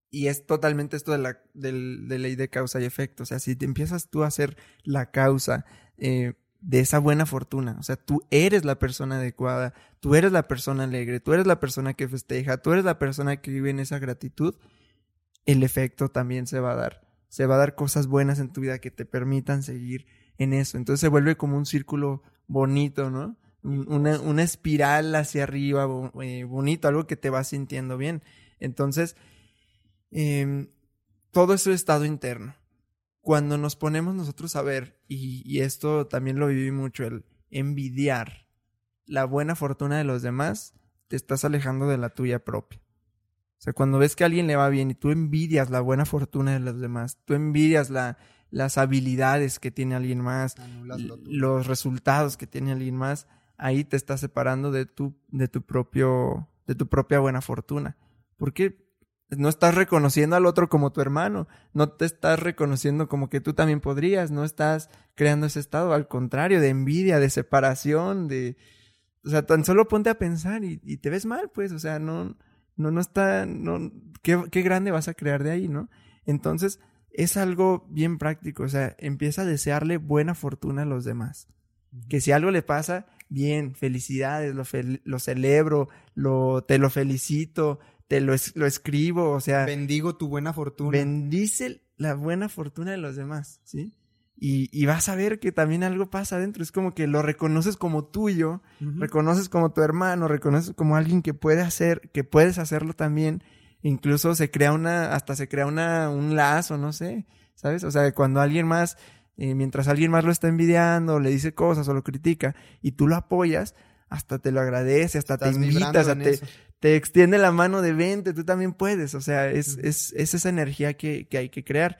y es totalmente esto de la, del- de ley de causa y efecto. O sea, si te empiezas tú a ser la causa eh, de esa buena fortuna, o sea, tú eres la persona adecuada, tú eres la persona alegre, tú eres la persona que festeja, tú eres la persona que vive en esa gratitud, el efecto también se va a dar. Se va a dar cosas buenas en tu vida que te permitan seguir en eso. Entonces se vuelve como un círculo bonito, ¿no? Un- Una, una espiral hacia arriba, eh, bonito, algo que te va sintiendo bien. Entonces, em, todo eso es estado interno. Cuando nos ponemos nosotros a ver, y, y esto también lo viví mucho, el envidiar la buena fortuna de los demás, te estás alejando de la tuya propia. O sea, cuando ves que a alguien le va bien y tú envidias la buena fortuna de los demás, tú envidias la, las habilidades que tiene alguien más, los resultados que tiene alguien más, ahí te estás separando de tu, de tu propio, de tu propia buena fortuna. Porque no estás reconociendo al otro como tu hermano, no te estás reconociendo como que tú también podrías, no estás creando ese estado, al contrario, de envidia, de separación, de... O sea, tan solo ponte a pensar y, y te ves mal, pues, o sea, no, no, no está, no, ¿qué, qué grande vas a crear de ahí, ¿no? Entonces, es algo bien práctico, o sea, empieza a desearle buena fortuna a los demás. Que si algo le pasa, bien, felicidades, lo, fel- lo celebro, lo, te lo felicito, te lo, es- lo escribo, o sea,
Bendigo tu buena fortuna.
bendice la buena fortuna de los demás, ¿sí? Y, y vas a ver que también algo pasa adentro, es como que lo reconoces como tuyo, reconoces como tu hermano, reconoces como alguien que puede hacer, que puedes hacerlo también. Incluso se crea una, hasta se crea una, un lazo, no sé, ¿sabes? O sea, cuando alguien más, eh, mientras alguien más lo está envidiando, le dice cosas o lo critica y tú lo apoyas, hasta te lo agradece, hasta
Estás
te invita, hasta te, extiende la mano de vente, tú también puedes. O sea, es,
Ujú.
es, es esa energía que, que hay que crear.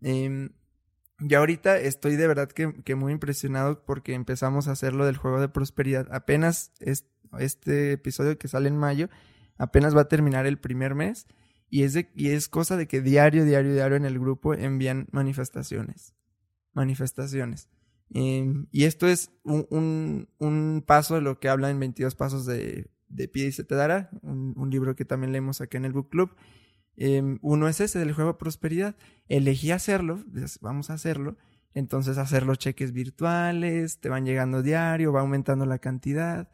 Y ahorita estoy de verdad que, que muy impresionado porque empezamos a hacer lo del juego de prosperidad. Apenas es, este episodio que sale en mayo, apenas va a terminar el primer mes. Y es, de, y es cosa de que diario, diario, diario en el grupo envían manifestaciones. Manifestaciones. Em, y esto es un, un, un paso de lo que habla en 22 pasos de, de Pide y se te dará, un, un libro que también leemos acá en el Book Club. Em, uno es ese del juego de prosperidad. Elegí hacerlo, vamos a hacerlo. Entonces hacer los cheques virtuales, te van llegando diario, va aumentando la cantidad.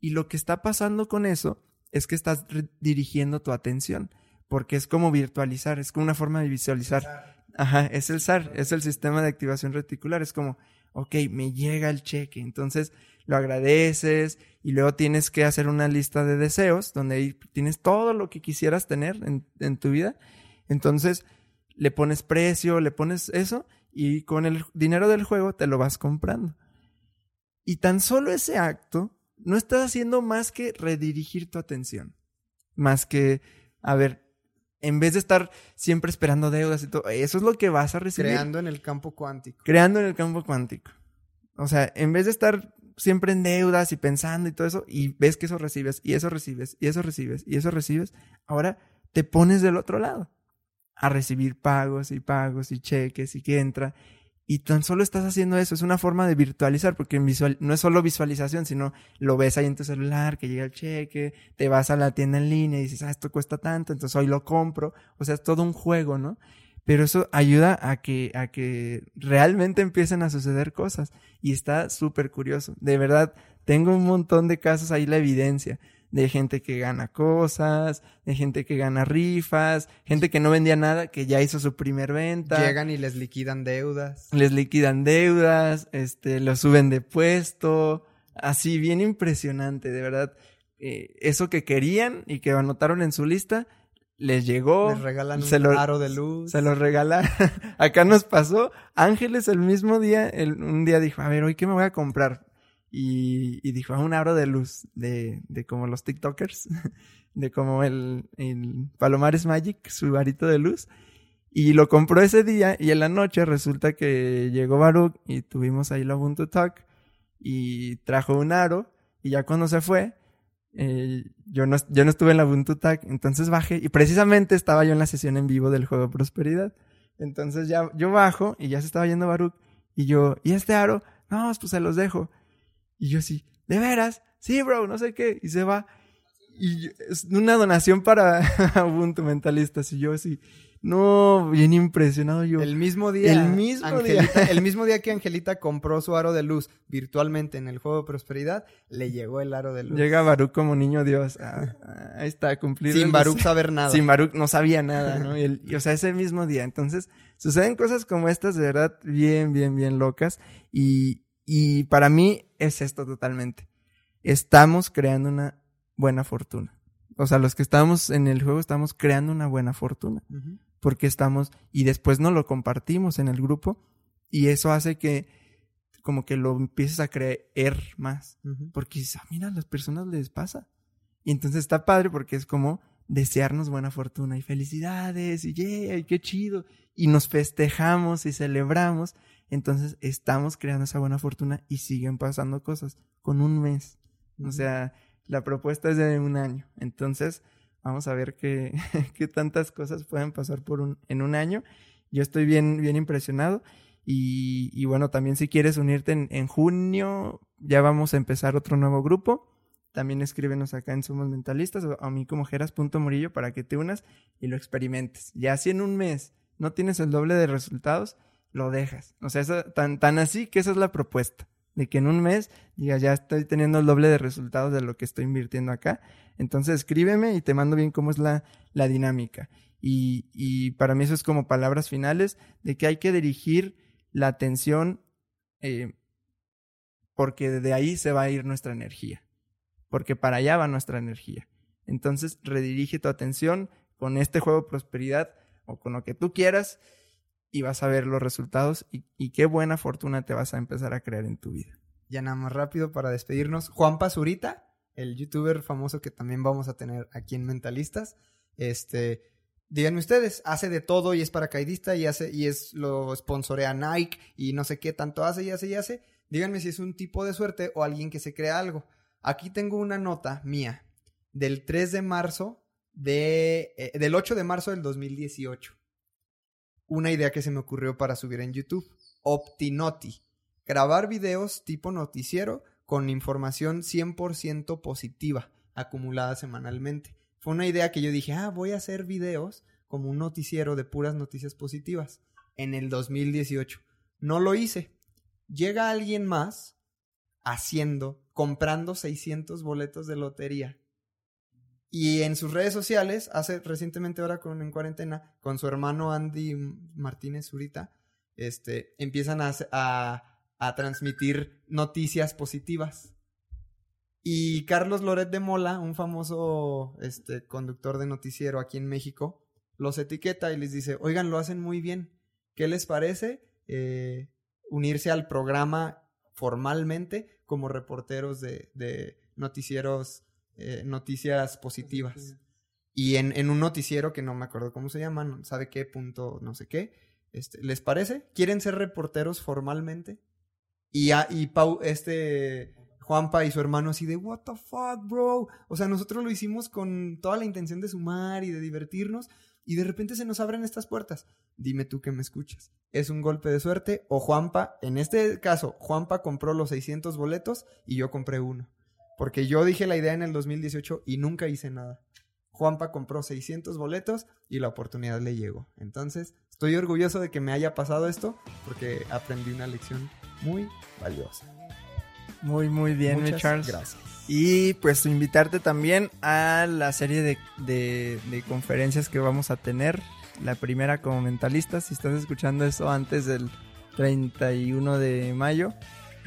Y lo que está pasando con eso es que estás dirigiendo tu atención, porque es como virtualizar, es como una forma de visualizar. Ajá, es el SAR, es el sistema de activación reticular, es como, ok, me llega el cheque, entonces lo agradeces y luego tienes que hacer una lista de deseos donde tienes todo lo que quisieras tener en, en tu vida, entonces le pones precio, le pones eso y con el dinero del juego te lo vas comprando. Y tan solo ese acto no estás haciendo más que redirigir tu atención, más que, a ver, en vez de estar siempre esperando deudas y todo, eso es lo que vas a recibir
Creando en el campo cuántico.
creando en el campo cuántico. O sea, en vez de estar siempre en deudas y pensando y todo eso, y ves que eso recibes, y eso recibes, y eso recibes, y eso recibes, ahora te pones del otro lado a recibir pagos y pagos y cheques y que entra. Y tan solo estás haciendo eso, es una forma de virtualizar, porque visual, no es solo visualización, sino lo ves ahí en tu celular, que llega el cheque, te vas a la tienda en línea y dices, ah, esto cuesta tanto, entonces hoy lo compro. O sea, es todo un juego, ¿no? Pero eso ayuda a que, a que realmente empiecen a suceder cosas. Y está súper curioso. De verdad, tengo un montón de casos ahí la evidencia. De gente que gana cosas, de gente que gana rifas, gente que no vendía nada, que ya hizo su primer venta.
Llegan y les liquidan deudas.
Les liquidan deudas, este, lo suben de puesto. Así, bien impresionante, de verdad. Eh, eso que querían y que anotaron en su lista, les llegó.
Les regalan un
lo-
aro de luz.
se lo regalaron. Acá nos pasó. Ángeles el mismo día, el- un día dijo, a ver, hoy qué me voy a comprar. Y, y dijo, "Ah, un aro de luz, de, de como los TikTokers, de como el, el Palomares Magic, su arito de luz. Y lo compró ese día y en la noche resulta que llegó Baruch y tuvimos ahí la Ubuntu Talk y trajo un aro y ya cuando se fue, eh, yo, no, yo no estuve en la Ubuntu Talk, entonces bajé y precisamente estaba yo en la sesión en vivo del juego Prosperidad. Entonces ya yo bajo y ya se estaba yendo Baruch y yo, ¿y este aro? No, pues se los dejo. Y yo sí, ¿de veras? Sí, bro, no sé qué. Y se va. Y es una donación para Ubuntu Mentalistas. Y yo así, no, bien impresionado yo.
El mismo día.
El mismo
Angelita-
día.
El mismo día que Angelita compró su aro de luz virtualmente en el juego de prosperidad, le llegó el aro de luz.
Llega Baruch como niño Dios. Ah, ah, ahí está, cumplido.
Sin Baruch saber nada.
Sin Baruch no sabía nada, ¿no? Y, el- y, o sea, ese mismo día. Entonces, suceden cosas como estas de verdad bien, bien, bien locas. Y, y para mí es esto totalmente. Estamos creando una buena fortuna. O sea, los que estamos en el juego estamos creando una buena fortuna. Porque estamos, y después no lo compartimos en el grupo. Y eso hace que como que lo empieces a creer más. Porque dices, ah, mira, a las personas les pasa. Y entonces está padre porque es como desearnos buena fortuna y felicidades y yeah, y qué chido. Y nos festejamos y celebramos. Entonces estamos creando esa buena fortuna y siguen pasando cosas con un mes. O sea, la propuesta es de un año. Entonces, vamos a ver qué, qué tantas cosas pueden pasar por un, en un año. Yo estoy bien, bien impresionado. Y, y bueno, también si quieres unirte en, en junio, ya vamos a empezar otro nuevo grupo. También escríbenos acá en Somos Mentalistas o a mí como Jeras.murillo para que te unas y lo experimentes. Ya si en un mes no tienes el doble de resultados, lo dejas. O sea, tan, tan así que esa es la propuesta. De que en un mes digas, ya estoy teniendo el doble de resultados de lo que estoy invirtiendo acá. Entonces escríbeme y te mando bien cómo es la, la dinámica. Y, y para mí eso es como palabras finales de que hay que dirigir la atención eh, porque de ahí se va a ir nuestra energía. Porque para allá va nuestra energía. Entonces redirige tu atención con este juego de prosperidad o con lo que tú quieras y vas a ver los resultados y, qué buena fortuna te vas a empezar a crear en tu vida.
Ya nada más rápido para despedirnos. Juan Pazurita, el youtuber famoso que también vamos a tener aquí en Mentalistas. Este, díganme ustedes, hace de todo y es paracaidista y hace y es lo sponsorea Nike y no sé qué tanto hace y hace y hace. Díganme si es un tipo de suerte o alguien que se crea algo. Aquí tengo una nota mía del 3 de marzo de eh, del 8 de marzo del 2018. Una idea que se me ocurrió para subir en YouTube. Optinoti grabar videos tipo noticiero con información 100% positiva acumulada semanalmente. Fue una idea que yo dije, ah, voy a hacer videos como un noticiero de puras noticias positivas en el 2018. No lo hice. Llega alguien más haciendo, comprando 600 boletos de lotería. Y en sus redes sociales, hace recientemente ahora con, en cuarentena, con su hermano Andy Martínez Zurita, este, empiezan a, a transmitir noticias positivas. Y Carlos Loret de Mola, un famoso este, conductor de noticiero aquí en México, los etiqueta y les dice, oigan, lo hacen muy bien. ¿Qué les parece eh, unirse al programa formalmente como reporteros de, de noticieros, eh, noticias positivas? Y en, en un noticiero que no me acuerdo cómo se llama, no- sabe qué punto, no sé qué. Este, ¿Les parece? ¿Quieren ser reporteros formalmente? Y, a- y Pau, este Juanpa y su hermano así de, what the fuck, bro. O sea, nosotros lo hicimos con toda la intención de sumar y de divertirnos. Y de repente se nos abren estas puertas. Dime tú que me escuchas. ¿Es un golpe de suerte? O Juanpa, en este caso, Juanpa compró los 600 boletos y yo compré uno. Porque yo dije la idea en el 2018 y nunca hice nada. Juanpa compró 600 boletos y la oportunidad le llegó. Entonces, estoy orgulloso de que me haya pasado esto porque aprendí una lección muy valiosa.
Muy, muy bien, mi
Muchas
Charles.
gracias.
Y pues invitarte también a la serie de, de- de conferencias que vamos a tener. La primera como mentalista, si estás escuchando eso antes del 31 de mayo,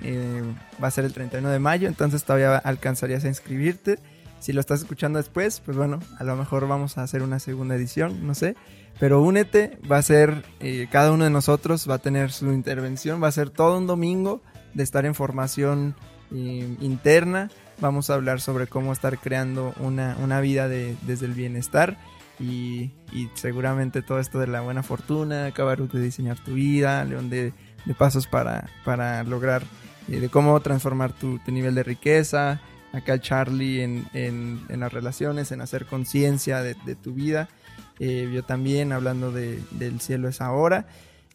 eh, va a ser el 31 de mayo, entonces todavía alcanzarías a inscribirte. Si lo estás escuchando después, pues bueno, a lo mejor vamos a hacer una segunda edición, no sé. Pero únete, va a ser, eh, cada uno de nosotros va a tener su intervención, va a ser todo un domingo de estar en formación eh, interna. Vamos a hablar sobre cómo estar creando una, una vida de- desde el bienestar. y, seguramente todo esto de la buena fortuna, Cabarut de diseñar tu vida, León de, de pasos para, para lograr, eh, de cómo transformar tu, tu nivel de riqueza, acá Charlie en, en, en las relaciones, en hacer conciencia de, de tu vida, eh, yo también hablando de, del cielo es ahora,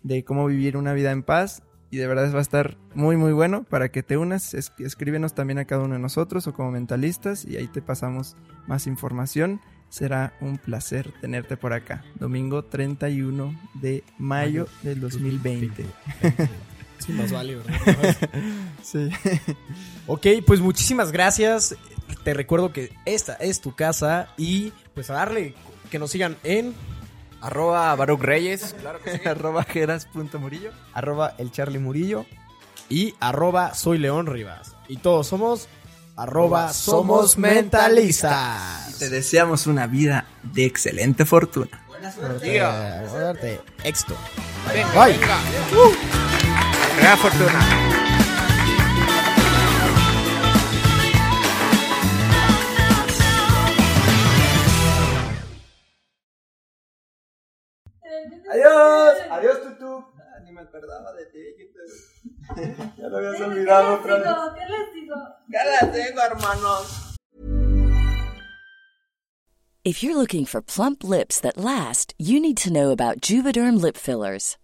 de cómo vivir una vida en paz y de verdad va a estar muy muy bueno para que te unas, es- escríbenos también a cada uno de nosotros o como mentalistas y ahí te pasamos más información. Será un placer tenerte por acá. Domingo 31 de mayo del 2020.
Sí, más vale, ¿verdad?
Sí.
ok, pues muchísimas gracias. Te recuerdo que esta es tu casa y pues a darle que nos sigan en
Arroba Baruch Reyes. Claro que sí.
arroba geras.murillo.
Arroba el Charlie Murillo.
y arroba soy León Rivas. Y todos somos
arroba
somos
somos
mentalistas.
Te deseamos una vida de excelente fortuna.
Diga. Suerte. Éxito.
Venga,
Bye.
venga. Gran fortuna.
Adiós, adiós Tutu. Ah, ni me acordaba de ti. ya lo habías olvidado otra vez.
¿Qué les digo?
Ya la tengo, hermanos.
If you're looking for plump lips that last, you need to know about Juvederm lip fillers.